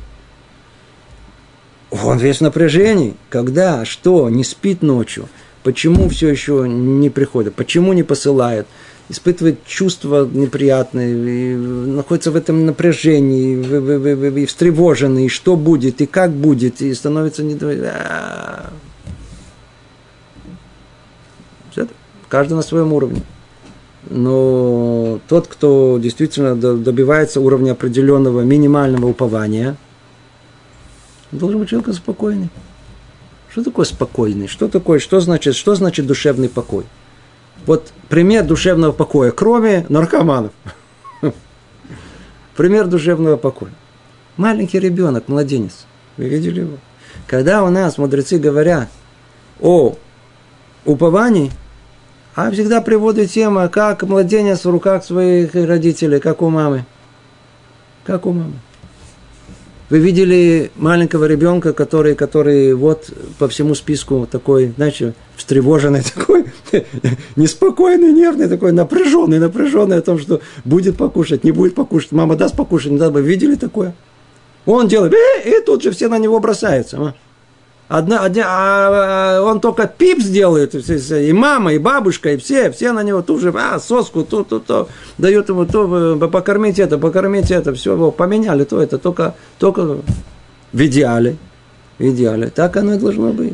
Он весь в напряжении. Когда, что, не спит ночью, почему все еще не приходит, почему не посылает, испытывает чувства неприятные, находится в этом напряжении, и, и, и встревоженный, и что будет, и как будет, и становится не... Каждый на своем уровне. Но тот, кто действительно добивается уровня определенного минимального упования, должен быть человек спокойный. Что такое спокойный? Что такое, что значит, что значит душевный покой? Вот пример душевного покоя, кроме наркоманов. Пример душевного покоя. Маленький ребенок, младенец. Вы видели его? Когда у нас мудрецы говорят о уповании, а всегда приводит тема, как младенец в руках своих родителей, как у мамы. Как у мамы. Вы видели маленького ребенка, который, который вот по всему списку такой, знаете, встревоженный такой, неспокойный, нервный, такой напряженный, напряженный о том, что будет покушать, не будет покушать, мама даст покушать, не даст. Вы видели такое? Он делает, и, и тут же все на него бросаются. Одна, одна, а, он только пип сделает, и мама, и бабушка, и все, все на него тут же, а, соску, то, то, то, дают ему то, э, покормить это, покормить это, все, поменяли, то это, только, только в идеале, в идеале, так оно и должно быть.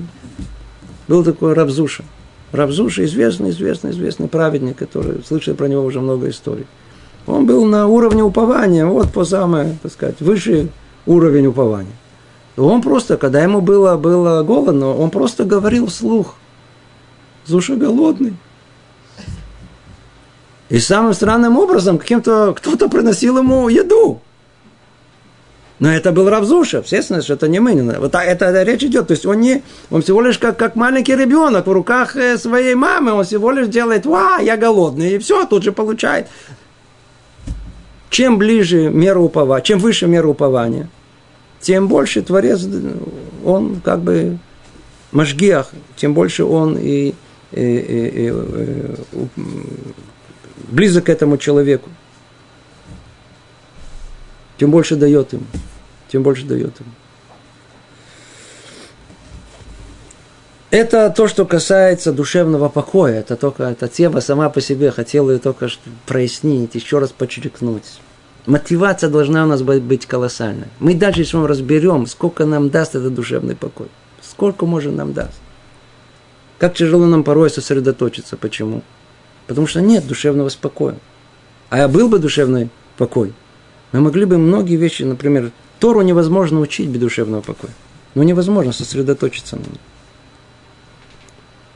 Был такой Рабзуша. Рабзуша известный, известный, известный праведник, который, слышали про него уже много историй. Он был на уровне упования, вот по самое, так сказать, высший уровень упования. Он просто, когда ему было, было голодно, он просто говорил вслух. Зуша голодный. И самым странным образом каким-то кто-то приносил ему еду. Но это был Равзуша, естественно, что это не мы. Вот это, это речь идет. То есть он, не, он всего лишь как, как маленький ребенок в руках э, своей мамы, он всего лишь делает, ва, я голодный, и все, тут же получает. Чем ближе мера упования, чем выше мера упования – тем больше Творец, он как бы Машгиах, тем больше он и, и, и, и, и близок к этому человеку. Тем больше дает ему. Тем больше дает ему. Это то, что касается душевного покоя. Это только эта тема сама по себе. Хотела ее только прояснить, еще раз подчеркнуть. Мотивация должна у нас быть колоссальной. Мы дальше с вами разберем, сколько нам даст этот душевный покой. Сколько может нам даст. Как тяжело нам порой сосредоточиться. Почему? Потому что нет душевного спокоя. А я был бы душевный покой, мы могли бы многие вещи, например, Тору невозможно учить без душевного покоя. Но невозможно сосредоточиться на нем.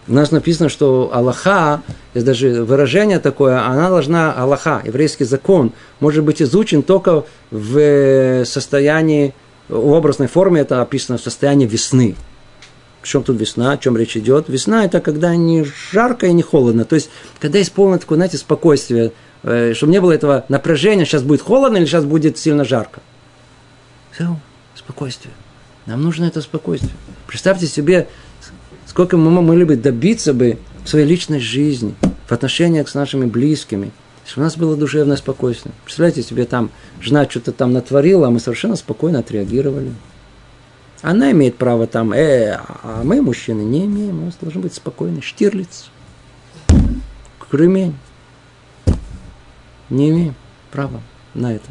У нас написано, что Аллаха, есть даже выражение такое, она должна, Аллаха, еврейский закон, может быть изучен только в состоянии, в образной форме это описано в состоянии весны. В чем тут весна, о чем речь идет? Весна – это когда не жарко и не холодно. То есть, когда есть полное такое, знаете, спокойствие, э, чтобы не было этого напряжения, сейчас будет холодно или сейчас будет сильно жарко. Все, спокойствие. Нам нужно это спокойствие. Представьте себе сколько мы могли бы добиться бы в своей личной жизни, в отношениях с нашими близкими, если у нас было душевное спокойствие. Представляете себе, там жена что-то там натворила, а мы совершенно спокойно отреагировали. Она имеет право там, э, а мы, мужчины, не имеем. У нас должен быть спокойный. Штирлиц. Кремень. Не имеем права на это.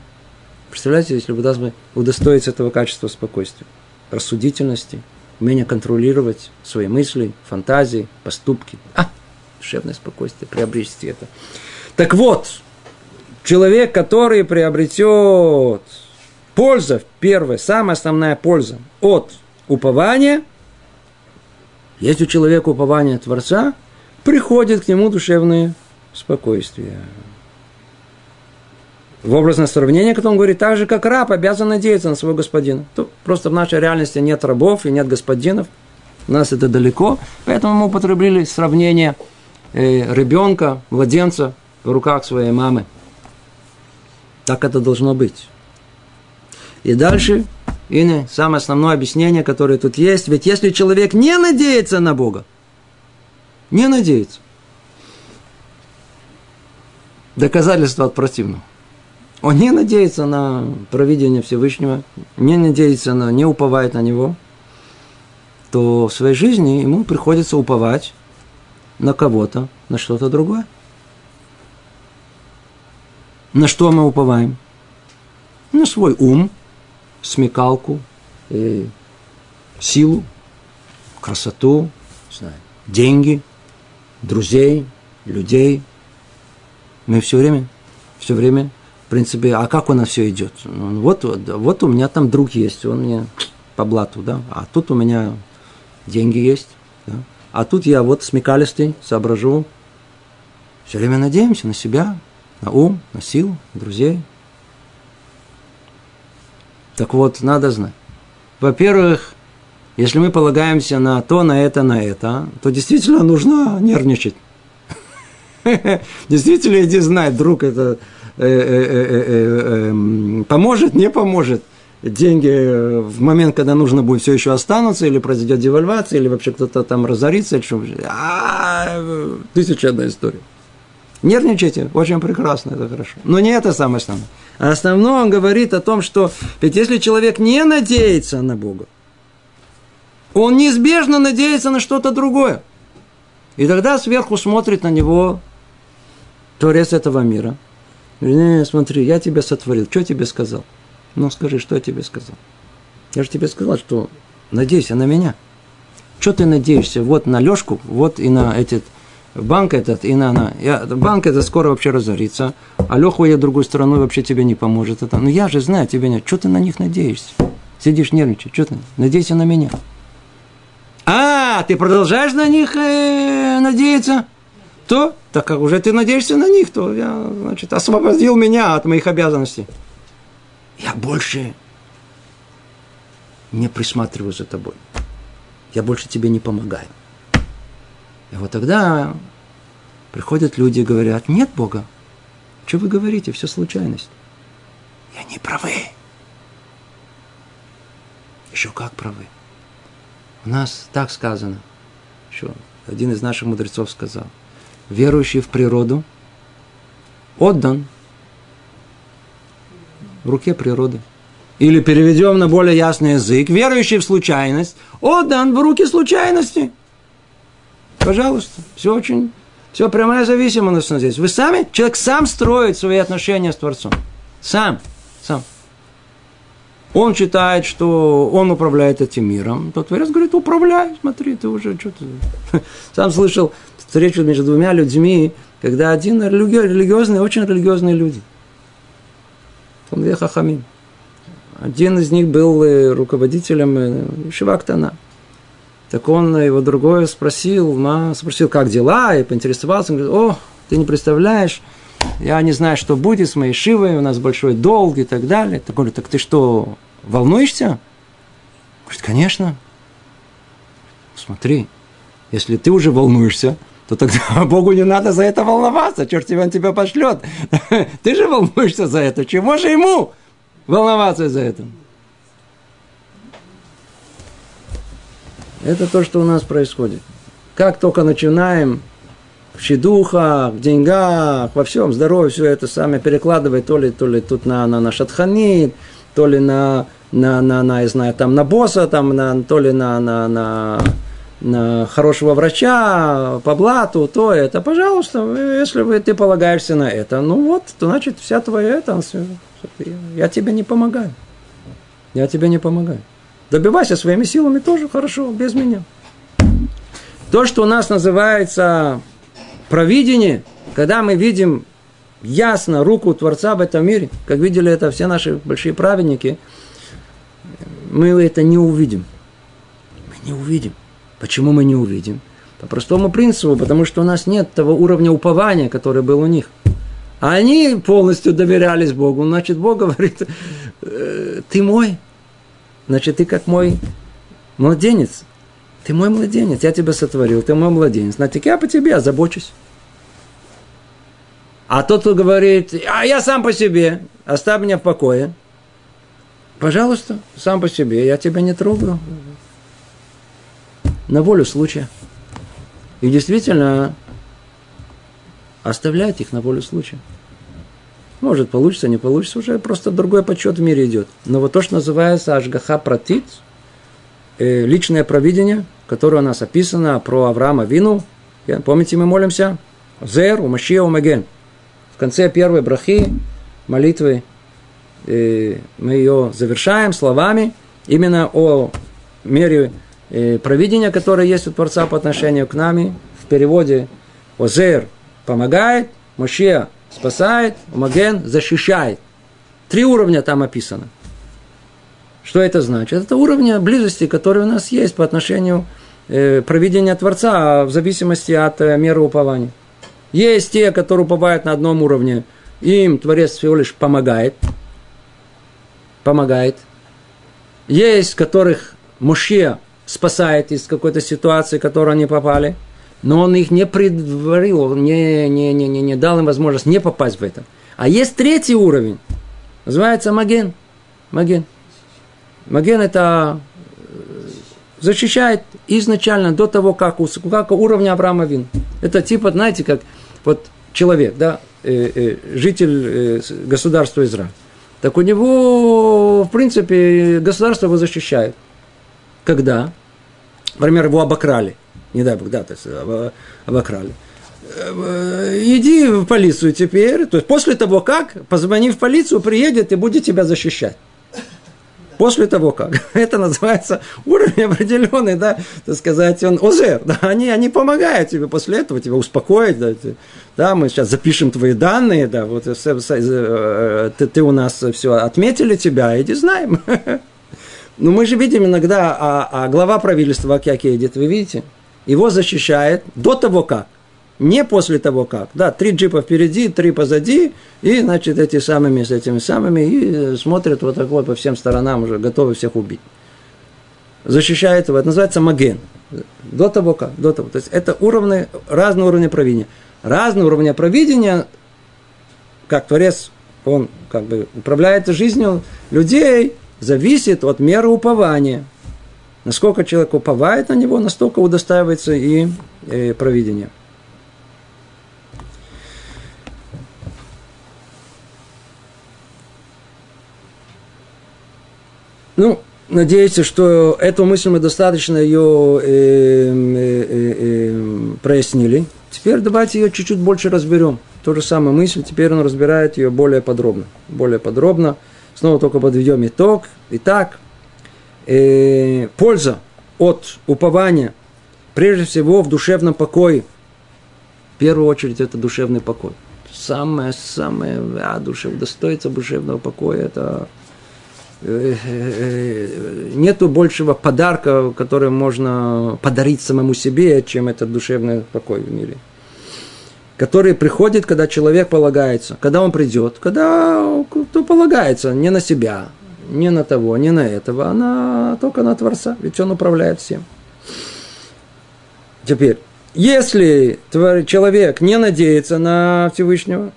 Представляете, если бы нас бы удостоить этого качества спокойствия, рассудительности – умение контролировать свои мысли, фантазии, поступки. А, душевное спокойствие, приобрести это. Так вот, человек, который приобретет пользу, первая, самая основная польза от упования, есть у человека упование Творца, приходит к нему душевное спокойствие в образное сравнение, которое он говорит, так же, как раб обязан надеяться на своего господина. То просто в нашей реальности нет рабов и нет господинов. У нас это далеко. Поэтому мы употребили сравнение э, ребенка, младенца в руках своей мамы. Так это должно быть. И дальше, и самое основное объяснение, которое тут есть. Ведь если человек не надеется на Бога, не надеется, доказательство от противного он не надеется на провидение Всевышнего, не надеется на, не уповает на него, то в своей жизни ему приходится уповать на кого-то, на что-то другое. На что мы уповаем? На свой ум, смекалку, и силу, красоту, деньги, друзей, людей. Мы все время, все время, принципе, а как у нас все идет? Ну, вот, вот у меня там друг есть, он мне по блату, да, а тут у меня деньги есть, да? а тут я вот смекалистый, соображу, все время надеемся на себя, на ум, на силу, на друзей. Так вот, надо знать. Во-первых, если мы полагаемся на то, на это, на это, то действительно нужно нервничать. Действительно, иди знать, друг это поможет, не поможет. Деньги в момент, когда нужно будет, все еще останутся, или произойдет девальвация, или вообще кто-то там разорится, или что а, Тысяча одна история. Нервничайте, очень прекрасно, это хорошо. Но не это самое основное. А основное он говорит о том, что ведь если человек не надеется на Бога, он неизбежно надеется на что-то другое. И тогда сверху смотрит на него Творец этого мира. Не, смотри, я тебя сотворил. Что тебе сказал? Ну, скажи, что я тебе сказал? Я же тебе сказал, что надейся на меня. Что ты надеешься? Вот на Лешку, вот и на этот банк этот, и на, на. Я, банк это скоро вообще разорится, а Леху я другую сторону вообще тебе не поможет. Это. Ну я же знаю тебе нет. Что ты на них надеешься? Сидишь нервничаешь. Что ты? Надейся на меня. А, ты продолжаешь на них э, надеяться? То, так как уже ты надеешься на них, то я, значит, освободил меня от моих обязанностей. Я больше не присматриваю за тобой. Я больше тебе не помогаю. И вот тогда приходят люди и говорят, нет Бога. Что вы говорите? Все случайность. И они правы. Еще как правы. У нас так сказано. Еще один из наших мудрецов сказал. Верующий в природу отдан в руке природы. Или переведем на более ясный язык. Верующий в случайность отдан в руки случайности. Пожалуйста, все очень, все прямая зависимость здесь. Вы сами, человек сам строит свои отношения с Творцом. Сам, сам. Он считает, что он управляет этим миром. Тот Творец говорит, управляй, смотри, ты уже что-то... Сам слышал встречу между двумя людьми, когда один религиозный, очень религиозные люди. Он Хахамим. Один из них был э, руководителем э, Шивактана. Так он его другой спросил, спросил, как дела, и поинтересовался. Он говорит, о, ты не представляешь, я не знаю, что будет с моей Шивой, у нас большой долг и так далее. Так говорю, так ты что, волнуешься? Говорит, конечно. Смотри, если ты уже волнуешься, то тогда Богу не надо за это волноваться. Черт тебя он тебя пошлет. Ты же волнуешься за это. Чего же ему волноваться за это? Это то, что у нас происходит. Как только начинаем в щедухах, в деньгах, во всем, здоровье, все это сами перекладывать, то ли, то ли тут на, на, на шатханит, то ли на, на, на, на, я знаю, там на босса, там, на, то ли на, на, на хорошего врача, по блату, то это, пожалуйста, если вы, ты полагаешься на это, ну вот, то значит вся твоя это, я тебе не помогаю. Я тебе не помогаю. Добивайся своими силами тоже хорошо, без меня. То, что у нас называется провидение, когда мы видим ясно руку Творца в этом мире, как видели это все наши большие праведники, мы это не увидим. Мы не увидим. Почему мы не увидим? По простому принципу, потому что у нас нет того уровня упования, который был у них. Они полностью доверялись Богу. Значит, Бог говорит, «Э, ты мой, Значит, ты как мой младенец. Ты мой младенец, я тебя сотворил, ты мой младенец. Значит, я по тебе озабочусь. А тот, кто говорит, а я сам по себе, оставь меня в покое. Пожалуйста, сам по себе, я тебя не трогаю. На волю случая. И действительно, оставлять их на волю случая. Может, получится, не получится, уже просто другой подсчет в мире идет. Но вот то, что называется Ашгаха Пратит, э, личное провидение, которое у нас описано про Авраама Вину, Помните, мы молимся? Зер, у Машия, у Маген. В конце первой брахи молитвы э, мы ее завершаем словами именно о мере э, провидения, которое есть у Творца по отношению к нами. В переводе Озер помогает, Мошия спасает, Маген защищает. Три уровня там описано. Что это значит? Это уровни близости, которые у нас есть по отношению э, проведения Творца в зависимости от э, меры упования. Есть те, которые уповают на одном уровне, им Творец всего лишь помогает. Помогает. Есть, которых Мушия спасает из какой-то ситуации, в которую они попали, но он их не предварил, не, не, не, не, не дал им возможность не попасть в это. А есть третий уровень, называется Маген. Маген. Маген это э, защищает изначально до того, как, у, как уровня Авраама Вин. Это типа, знаете, как вот человек, да, э, э, житель э, государства Израиль. Так у него, в принципе, государство его защищает. Когда? Например, его обокрали. Не дай бог, да, то есть обокрали. Э, иди в полицию теперь. То есть после того, как, позвони в полицию, приедет и будет тебя защищать. После того как. Это называется уровень определенный, да, так сказать, он озер, да, они, они помогают тебе после этого, тебя успокоить, да, да, мы сейчас запишем твои данные, да, вот э, ты, ты у нас все отметили тебя, иди знаем. Но мы же видим иногда, а, а глава правительства, как едет, вы видите, его защищает до того как. Не после того как. Да, три джипа впереди, три позади, и, значит, эти самыми с этими самыми, и смотрят вот так вот по всем сторонам, уже готовы всех убить. Защищает его. Это называется маген. До того как. До того. То есть это уровни, разные уровни провидения. Разные уровни провидения, как Творец, он как бы управляет жизнью людей, зависит от меры упования. Насколько человек уповает на него, настолько удостаивается и, и э, провидение. Ну, надеюсь, что эту мысль мы достаточно ее э, э, э, э, прояснили. Теперь давайте ее чуть-чуть больше разберем. То же самое мысль, теперь он разбирает ее более подробно. Более подробно. Снова только подведем итог. Итак, э, польза от упования, прежде всего, в душевном покое. В первую очередь, это душевный покой. Самое-самое, а, душев, достоится душевного покоя, это Э, э, нету большего подарка, который можно подарить самому себе, чем этот душевный покой в мире. Который приходит, когда человек полагается. Когда он придет, когда кто полагается не на себя, не на того, не на этого, а на, только на Творца, ведь он управляет всем. Теперь, если человек не надеется на Всевышнего,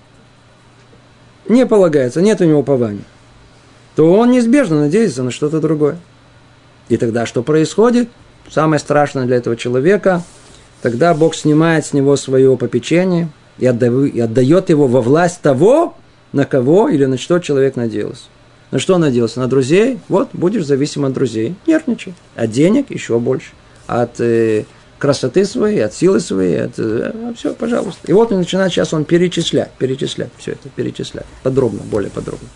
не полагается, нет у него упования, то он неизбежно надеется на что-то другое. И тогда что происходит? Самое страшное для этого человека, тогда Бог снимает с него свое попечение и отдает его во власть того, на кого или на что человек надеялся. На что надеялся? На друзей? Вот, будешь зависим от друзей. Нервничай. От денег еще больше. От э, красоты своей, от силы своей, от, э, все, пожалуйста. И вот он начинает сейчас он перечислять, перечислять, все это перечислять. Подробно, более подробно.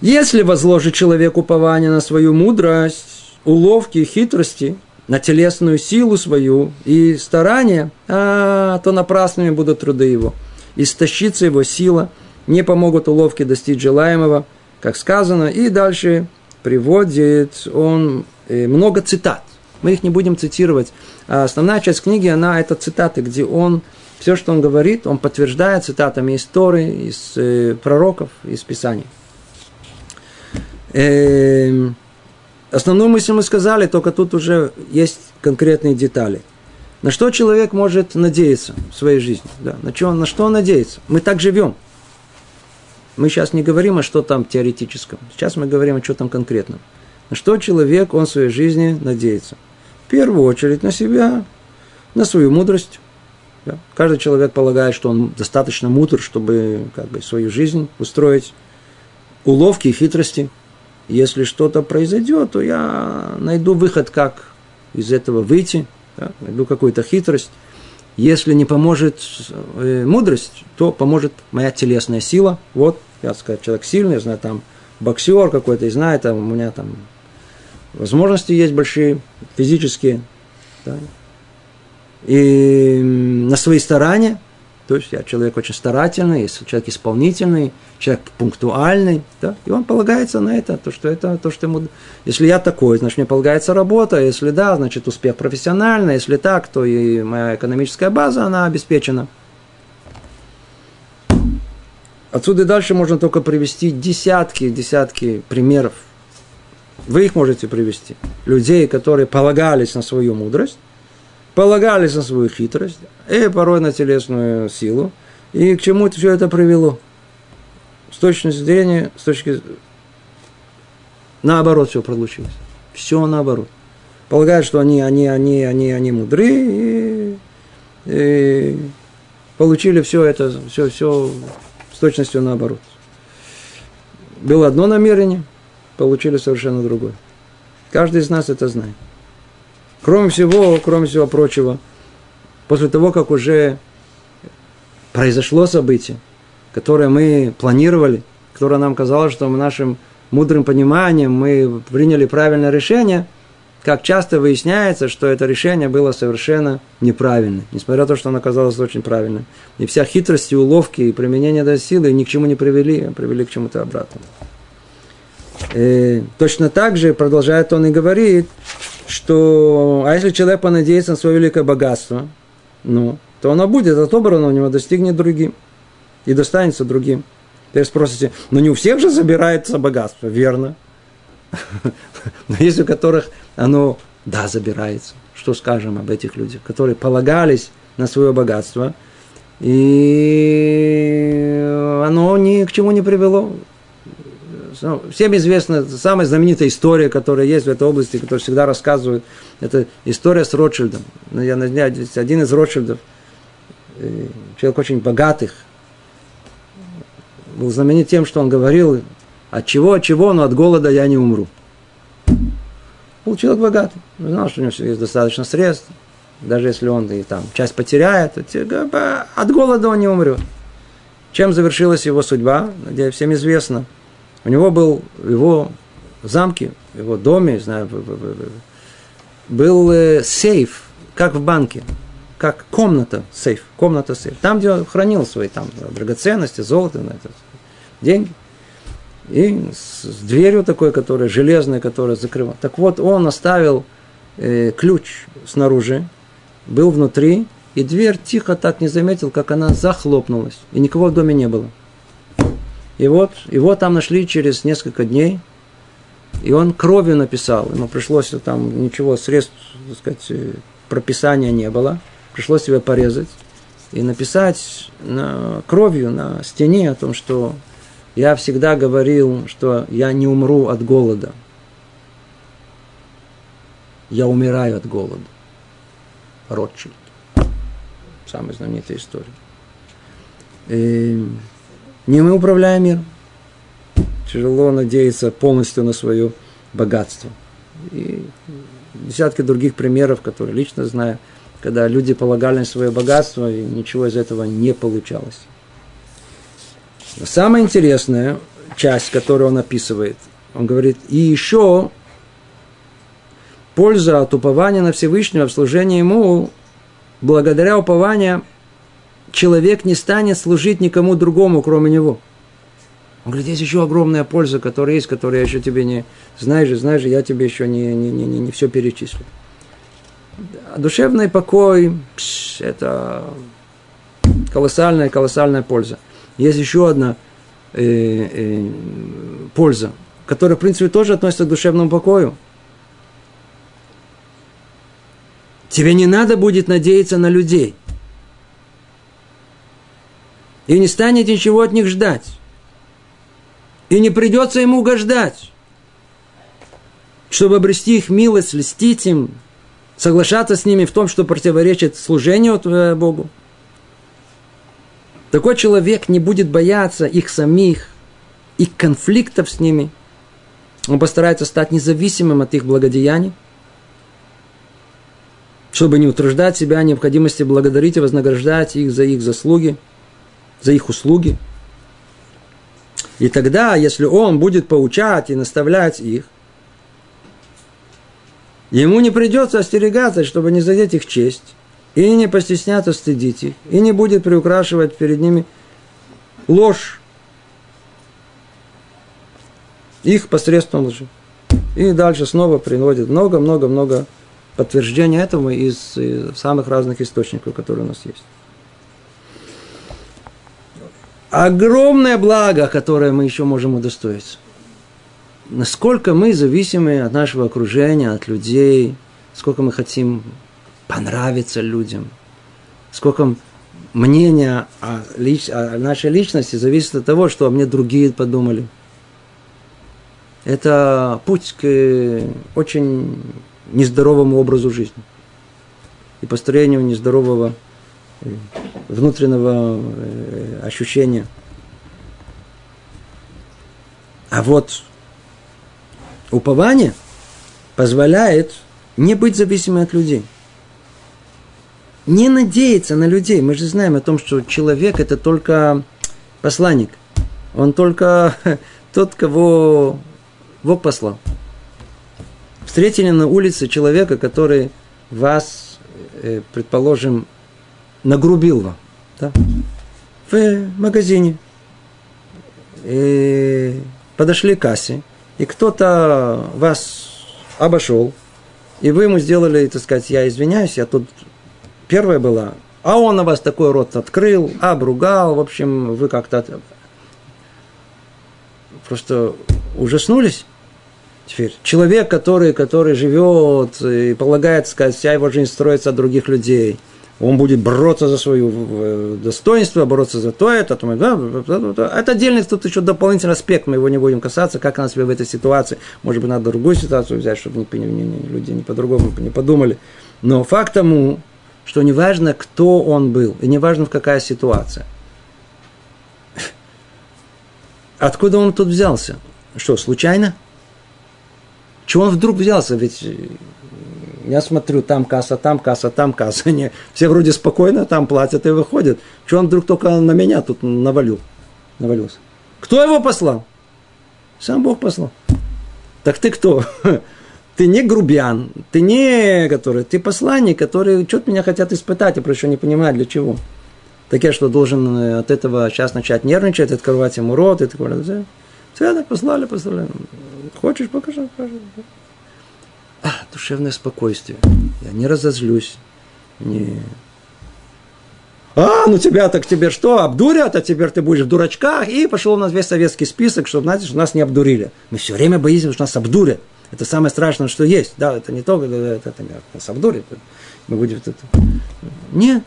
Если возложить человек упование на свою мудрость, уловки, хитрости, на телесную силу свою и старания, а, то напрасными будут труды его. Истощится его сила, не помогут уловки достичь желаемого, как сказано, и дальше приводит он э, много цитат. Мы их не будем цитировать. А основная часть книги, она это цитаты, где он все, что он говорит, он подтверждает цитатами истории, из э, пророков, из Писаний. Эм, основную мысль мы сказали, только тут уже есть конкретные детали. На что человек может надеяться в своей жизни? Да, на, что, на что он надеется? Мы так живем. Мы сейчас не говорим о что там теоретическом. Сейчас мы говорим о что там конкретном. На что человек, он в своей жизни надеется? В первую очередь на себя, на свою мудрость. Да. Каждый человек полагает, что он достаточно мудр, чтобы как бы, свою жизнь устроить. Уловки и хитрости – если что-то произойдет, то я найду выход, как из этого выйти, да, найду какую-то хитрость. Если не поможет э, мудрость, то поможет моя телесная сила. Вот, я сказать, человек сильный, я знаю, там боксер какой-то, и знаю, там у меня там возможности есть большие, физические. Да. И на свои старания – то есть я человек очень старательный, человек исполнительный, человек пунктуальный, да, и он полагается на это, то, что это, то, что ему... Если я такой, значит, мне полагается работа, если да, значит, успех профессиональный, если так, то и моя экономическая база, она обеспечена. Отсюда и дальше можно только привести десятки, десятки примеров. Вы их можете привести. Людей, которые полагались на свою мудрость, полагались на свою хитрость, и порой на телесную силу. И к чему все это привело? С точки зрения, с точки наоборот все получилось. Все наоборот. Полагают, что они, они, они, они, они мудры и, и получили все это, все, все с точностью наоборот. Было одно намерение, получили совершенно другое. Каждый из нас это знает. Кроме всего, кроме всего прочего, после того, как уже произошло событие, которое мы планировали, которое нам казалось, что мы нашим мудрым пониманием мы приняли правильное решение, как часто выясняется, что это решение было совершенно неправильным, несмотря на то, что оно казалось очень правильным. И вся хитрость и уловки и применение этой силы ни к чему не привели, а привели к чему-то обратному. И точно так же, продолжает он и говорит, что а если человек понадеется на свое великое богатство, ну, то оно будет отобрано у него, достигнет другим и достанется другим. Теперь спросите, но не у всех же забирается богатство, верно? Но есть у которых оно, да, забирается. Что скажем об этих людях, которые полагались на свое богатство, и оно ни к чему не привело. Всем известна самая знаменитая история, которая есть в этой области, которую всегда рассказывают. Это история с Ротшильдом. Ну, я знаю, один из Ротшильдов, человек очень богатых, был знаменит тем, что он говорил, от чего, от чего, но от голода я не умру. Был человек богатый, знал, что у него есть достаточно средств, даже если он и там часть потеряет, от голода он не умрет. Чем завершилась его судьба, надеюсь, всем известно – у него был в его замке, в его доме, знаю, был э, сейф, как в банке, как комната сейф, комната сейф. Там, где он хранил свои там драгоценности, золото, деньги. И с дверью такой, которая железная, которая закрывала. Так вот, он оставил э, ключ снаружи, был внутри, и дверь тихо так не заметил, как она захлопнулась. И никого в доме не было. И вот его там нашли через несколько дней, и он кровью написал. Ему пришлось там ничего, средств, так сказать, э, прописания не было. Пришлось его порезать и написать на, кровью на стене о том, что я всегда говорил, что я не умру от голода. Я умираю от голода. Ротшильд. Самая знаменитая история. Не мы управляем миром. Тяжело надеяться полностью на свое богатство. И десятки других примеров, которые лично знаю, когда люди полагали на свое богатство, и ничего из этого не получалось. Но самая интересная часть, которую он описывает, он говорит, и еще польза от упования на Всевышнего в служении Ему, благодаря упованию человек не станет служить никому другому, кроме него. Он говорит, есть еще огромная польза, которая есть, которую я еще тебе не... Знаешь же, знаешь же, я тебе еще не, не, не, не, не все перечислю. Душевный покой – это колоссальная, колоссальная польза. Есть еще одна э, э, польза, которая, в принципе, тоже относится к душевному покою. Тебе не надо будет надеяться на людей – и не станет ничего от них ждать. И не придется ему угождать, чтобы обрести их милость, льстить им, соглашаться с ними в том, что противоречит служению Богу. Такой человек не будет бояться их самих, их конфликтов с ними. Он постарается стать независимым от их благодеяний. чтобы не утруждать себя необходимости благодарить и вознаграждать их за их заслуги, за их услуги. И тогда, если он будет поучать и наставлять их, ему не придется остерегаться, чтобы не задеть их честь, и не постесняться стыдить их, и не будет приукрашивать перед ними ложь их посредством лжи. И дальше снова приводит много-много-много подтверждения из, из самых разных источников, которые у нас есть. Огромное благо, которое мы еще можем удостоиться. Насколько мы зависимы от нашего окружения, от людей, сколько мы хотим понравиться людям, сколько мнение о, лич, о нашей личности зависит от того, что о мне другие подумали – это путь к очень нездоровому образу жизни и построению нездорового э, внутреннего э, ощущения. А вот упование позволяет не быть зависимым от людей. Не надеяться на людей. Мы же знаем о том, что человек это только посланник. Он только тот, кого Бог послал. Встретили на улице человека, который вас, э, предположим, нагрубил вам. Да? В магазине. И подошли к кассе, и кто-то вас обошел, и вы ему сделали, так сказать, я извиняюсь, я тут первая была, а он на вас такой рот открыл, обругал, в общем, вы как-то просто ужаснулись. Теперь, человек, который, который живет и полагает, сказать, вся его жизнь строится от других людей, он будет бороться за свое э, достоинство, бороться за то, это, то, да, это отдельный тут еще дополнительный аспект, мы его не будем касаться, как она себя в этой ситуации, может быть, надо другую ситуацию взять, чтобы не, не, не, люди не по-другому не подумали. Но факт тому, что неважно, кто он был, и неважно, в какая ситуация. Откуда он тут взялся? Что, случайно? Чего он вдруг взялся? Ведь я смотрю, там касса, там касса, там касса. Не, все вроде спокойно там платят и выходят. Чего он вдруг только на меня тут навалил? Навалился. Кто его послал? Сам Бог послал. Так ты кто? Ты не грубиян, ты не который, ты посланник, который что-то меня хотят испытать, я просто не понимаю, для чего. Так я что, должен э, от этого сейчас начать нервничать, открывать ему рот и такое. Все, послали, послали. Хочешь, покажи, покажи. А, душевное спокойствие. Я не разозлюсь. Не... А, ну тебя так тебе что, обдурят, а теперь ты будешь в дурачках. И пошел у нас весь советский список, чтобы, знаете, нас не обдурили. Мы все время боимся, что нас обдурят. Это самое страшное, что есть. Да, это не то, это, это нас обдурят. Мы будем это. Нет,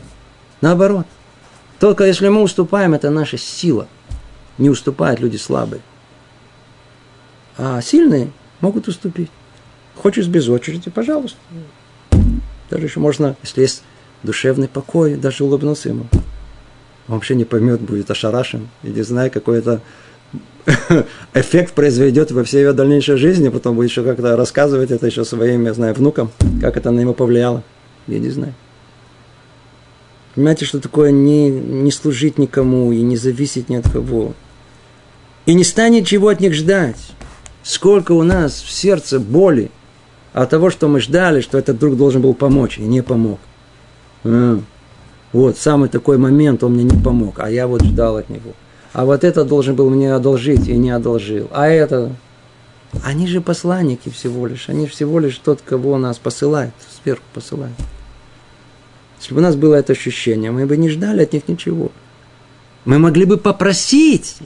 наоборот. Только если мы уступаем, это наша сила. Не уступают люди слабые. А сильные могут уступить. Хочешь без очереди, пожалуйста. Даже еще можно, если есть душевный покой, даже улыбнуться ему. Он вообще не поймет, будет ошарашен, или знает, какой это эффект произведет во всей его дальнейшей жизни, потом будет еще как-то рассказывать это еще своим, я знаю, внукам, как это на него повлияло. Я не знаю. Понимаете, что такое не, не служить никому и не зависеть ни от кого. И не станет чего от них ждать сколько у нас в сердце боли от того, что мы ждали, что этот друг должен был помочь, и не помог. А, вот, самый такой момент он мне не помог, а я вот ждал от него. А вот это должен был мне одолжить и не одолжил. А это... Они же посланники всего лишь. Они всего лишь тот, кого нас посылает, сверху посылает. Если бы у нас было это ощущение, мы бы не ждали от них ничего. Мы могли бы попросить,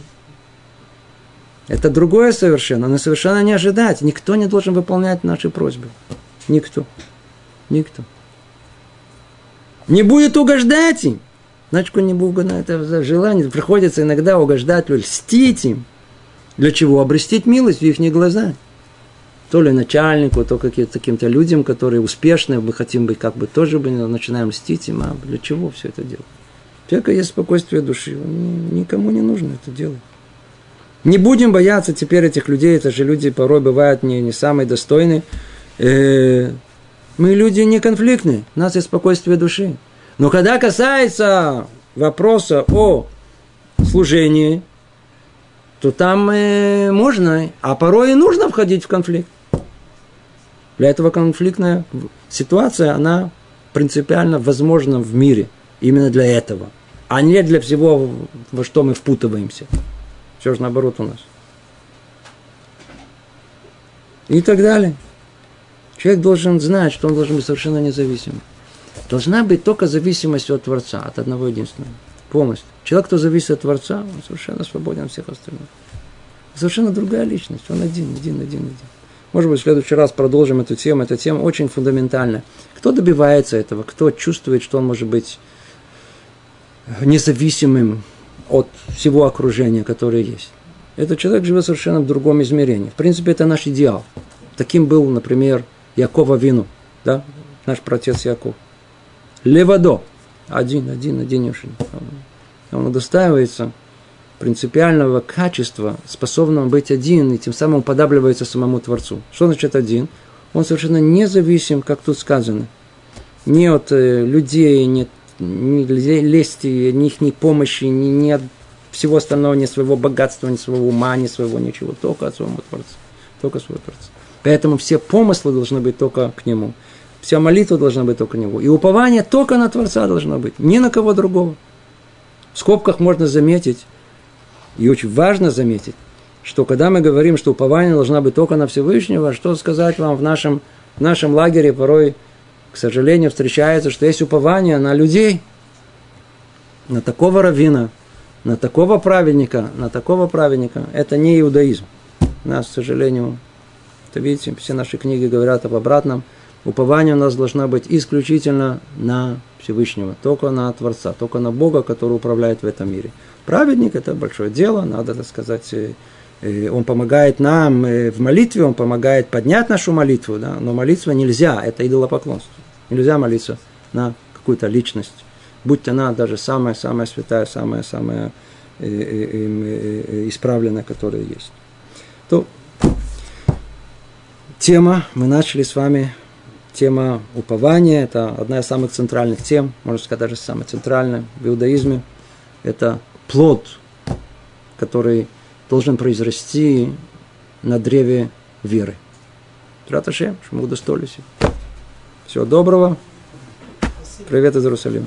это другое совершенно, но совершенно не ожидать. Никто не должен выполнять наши просьбы. Никто. Никто. Не будет угождать им. Значит, не будет угождать. Это желание. Приходится иногда угождать, льстить им. Для чего? Обрестить милость в их глаза. То ли начальнику, то каким-то людям, которые успешные, мы хотим быть как бы тоже бы начинаем льстить им. А для чего все это делать? Только есть спокойствие души. Никому не нужно это делать. Не будем бояться теперь этих людей, это же люди порой бывают не, не самые достойные. Э, Мы люди не конфликтные, у нас есть спокойствие души. Но когда касается вопроса о служении, то там э, можно, а порой и нужно входить в конфликт. Для этого конфликтная ситуация, она принципиально возможна в мире. Именно для этого. А не для всего, во что мы впутываемся. Все же наоборот у нас. И так далее. Человек должен знать, что он должен быть совершенно независимым. Должна быть только зависимость от Творца, от одного единственного. Полностью. Человек, кто зависит от Творца, он совершенно свободен от всех остальных. Совершенно другая личность. Он один, один, один, один. Может быть, в следующий раз продолжим эту тему. Эта тема очень фундаментальная. Кто добивается этого? Кто чувствует, что он может быть независимым от всего окружения, которое есть? Этот человек живет совершенно в другом измерении. В принципе, это наш идеал. Таким был, например, Якова Вину, да, наш протец Яков. Левадо, один, один, один Он удостаивается принципиального качества, способного быть один, и тем самым подабливается самому Творцу. Что значит один? Он совершенно независим, как тут сказано. Ни от э, людей, ни, ни лести, ни их ни помощи, ни, ни от всего остального, ни своего богатства, ни своего ума, ни своего ничего, только от своего Творца. Только своего Творца. Поэтому все помыслы должны быть только к Нему. Вся молитва должна быть только к Нему. И упование только на Творца должно быть, ни на кого другого. В скобках можно заметить, и очень важно заметить, что когда мы говорим, что упование должна быть только на Всевышнего, что сказать вам в нашем, в нашем лагере порой, к сожалению, встречается, что есть упование на людей, на такого равина, на такого праведника, на такого праведника. Это не иудаизм. У нас, к сожалению, это видите, все наши книги говорят об обратном. Упование у нас должно быть исключительно на Всевышнего, только на Творца, только на Бога, который управляет в этом мире. Праведник – это большое дело, надо, так сказать, он помогает нам э, в молитве, он помогает поднять нашу молитву, да? но молиться нельзя, это идолопоклонство. Нельзя молиться на какую-то личность, будь она даже самая-самая святая, самая-самая исправленная, которая есть. То тема, мы начали с вами, тема упования, это одна из самых центральных тем, можно сказать, даже самая центральная в иудаизме. Это плод, который должен произрасти на древе веры. Раташем, что мы удостоились. Всего доброго. Привет из Иерусалима.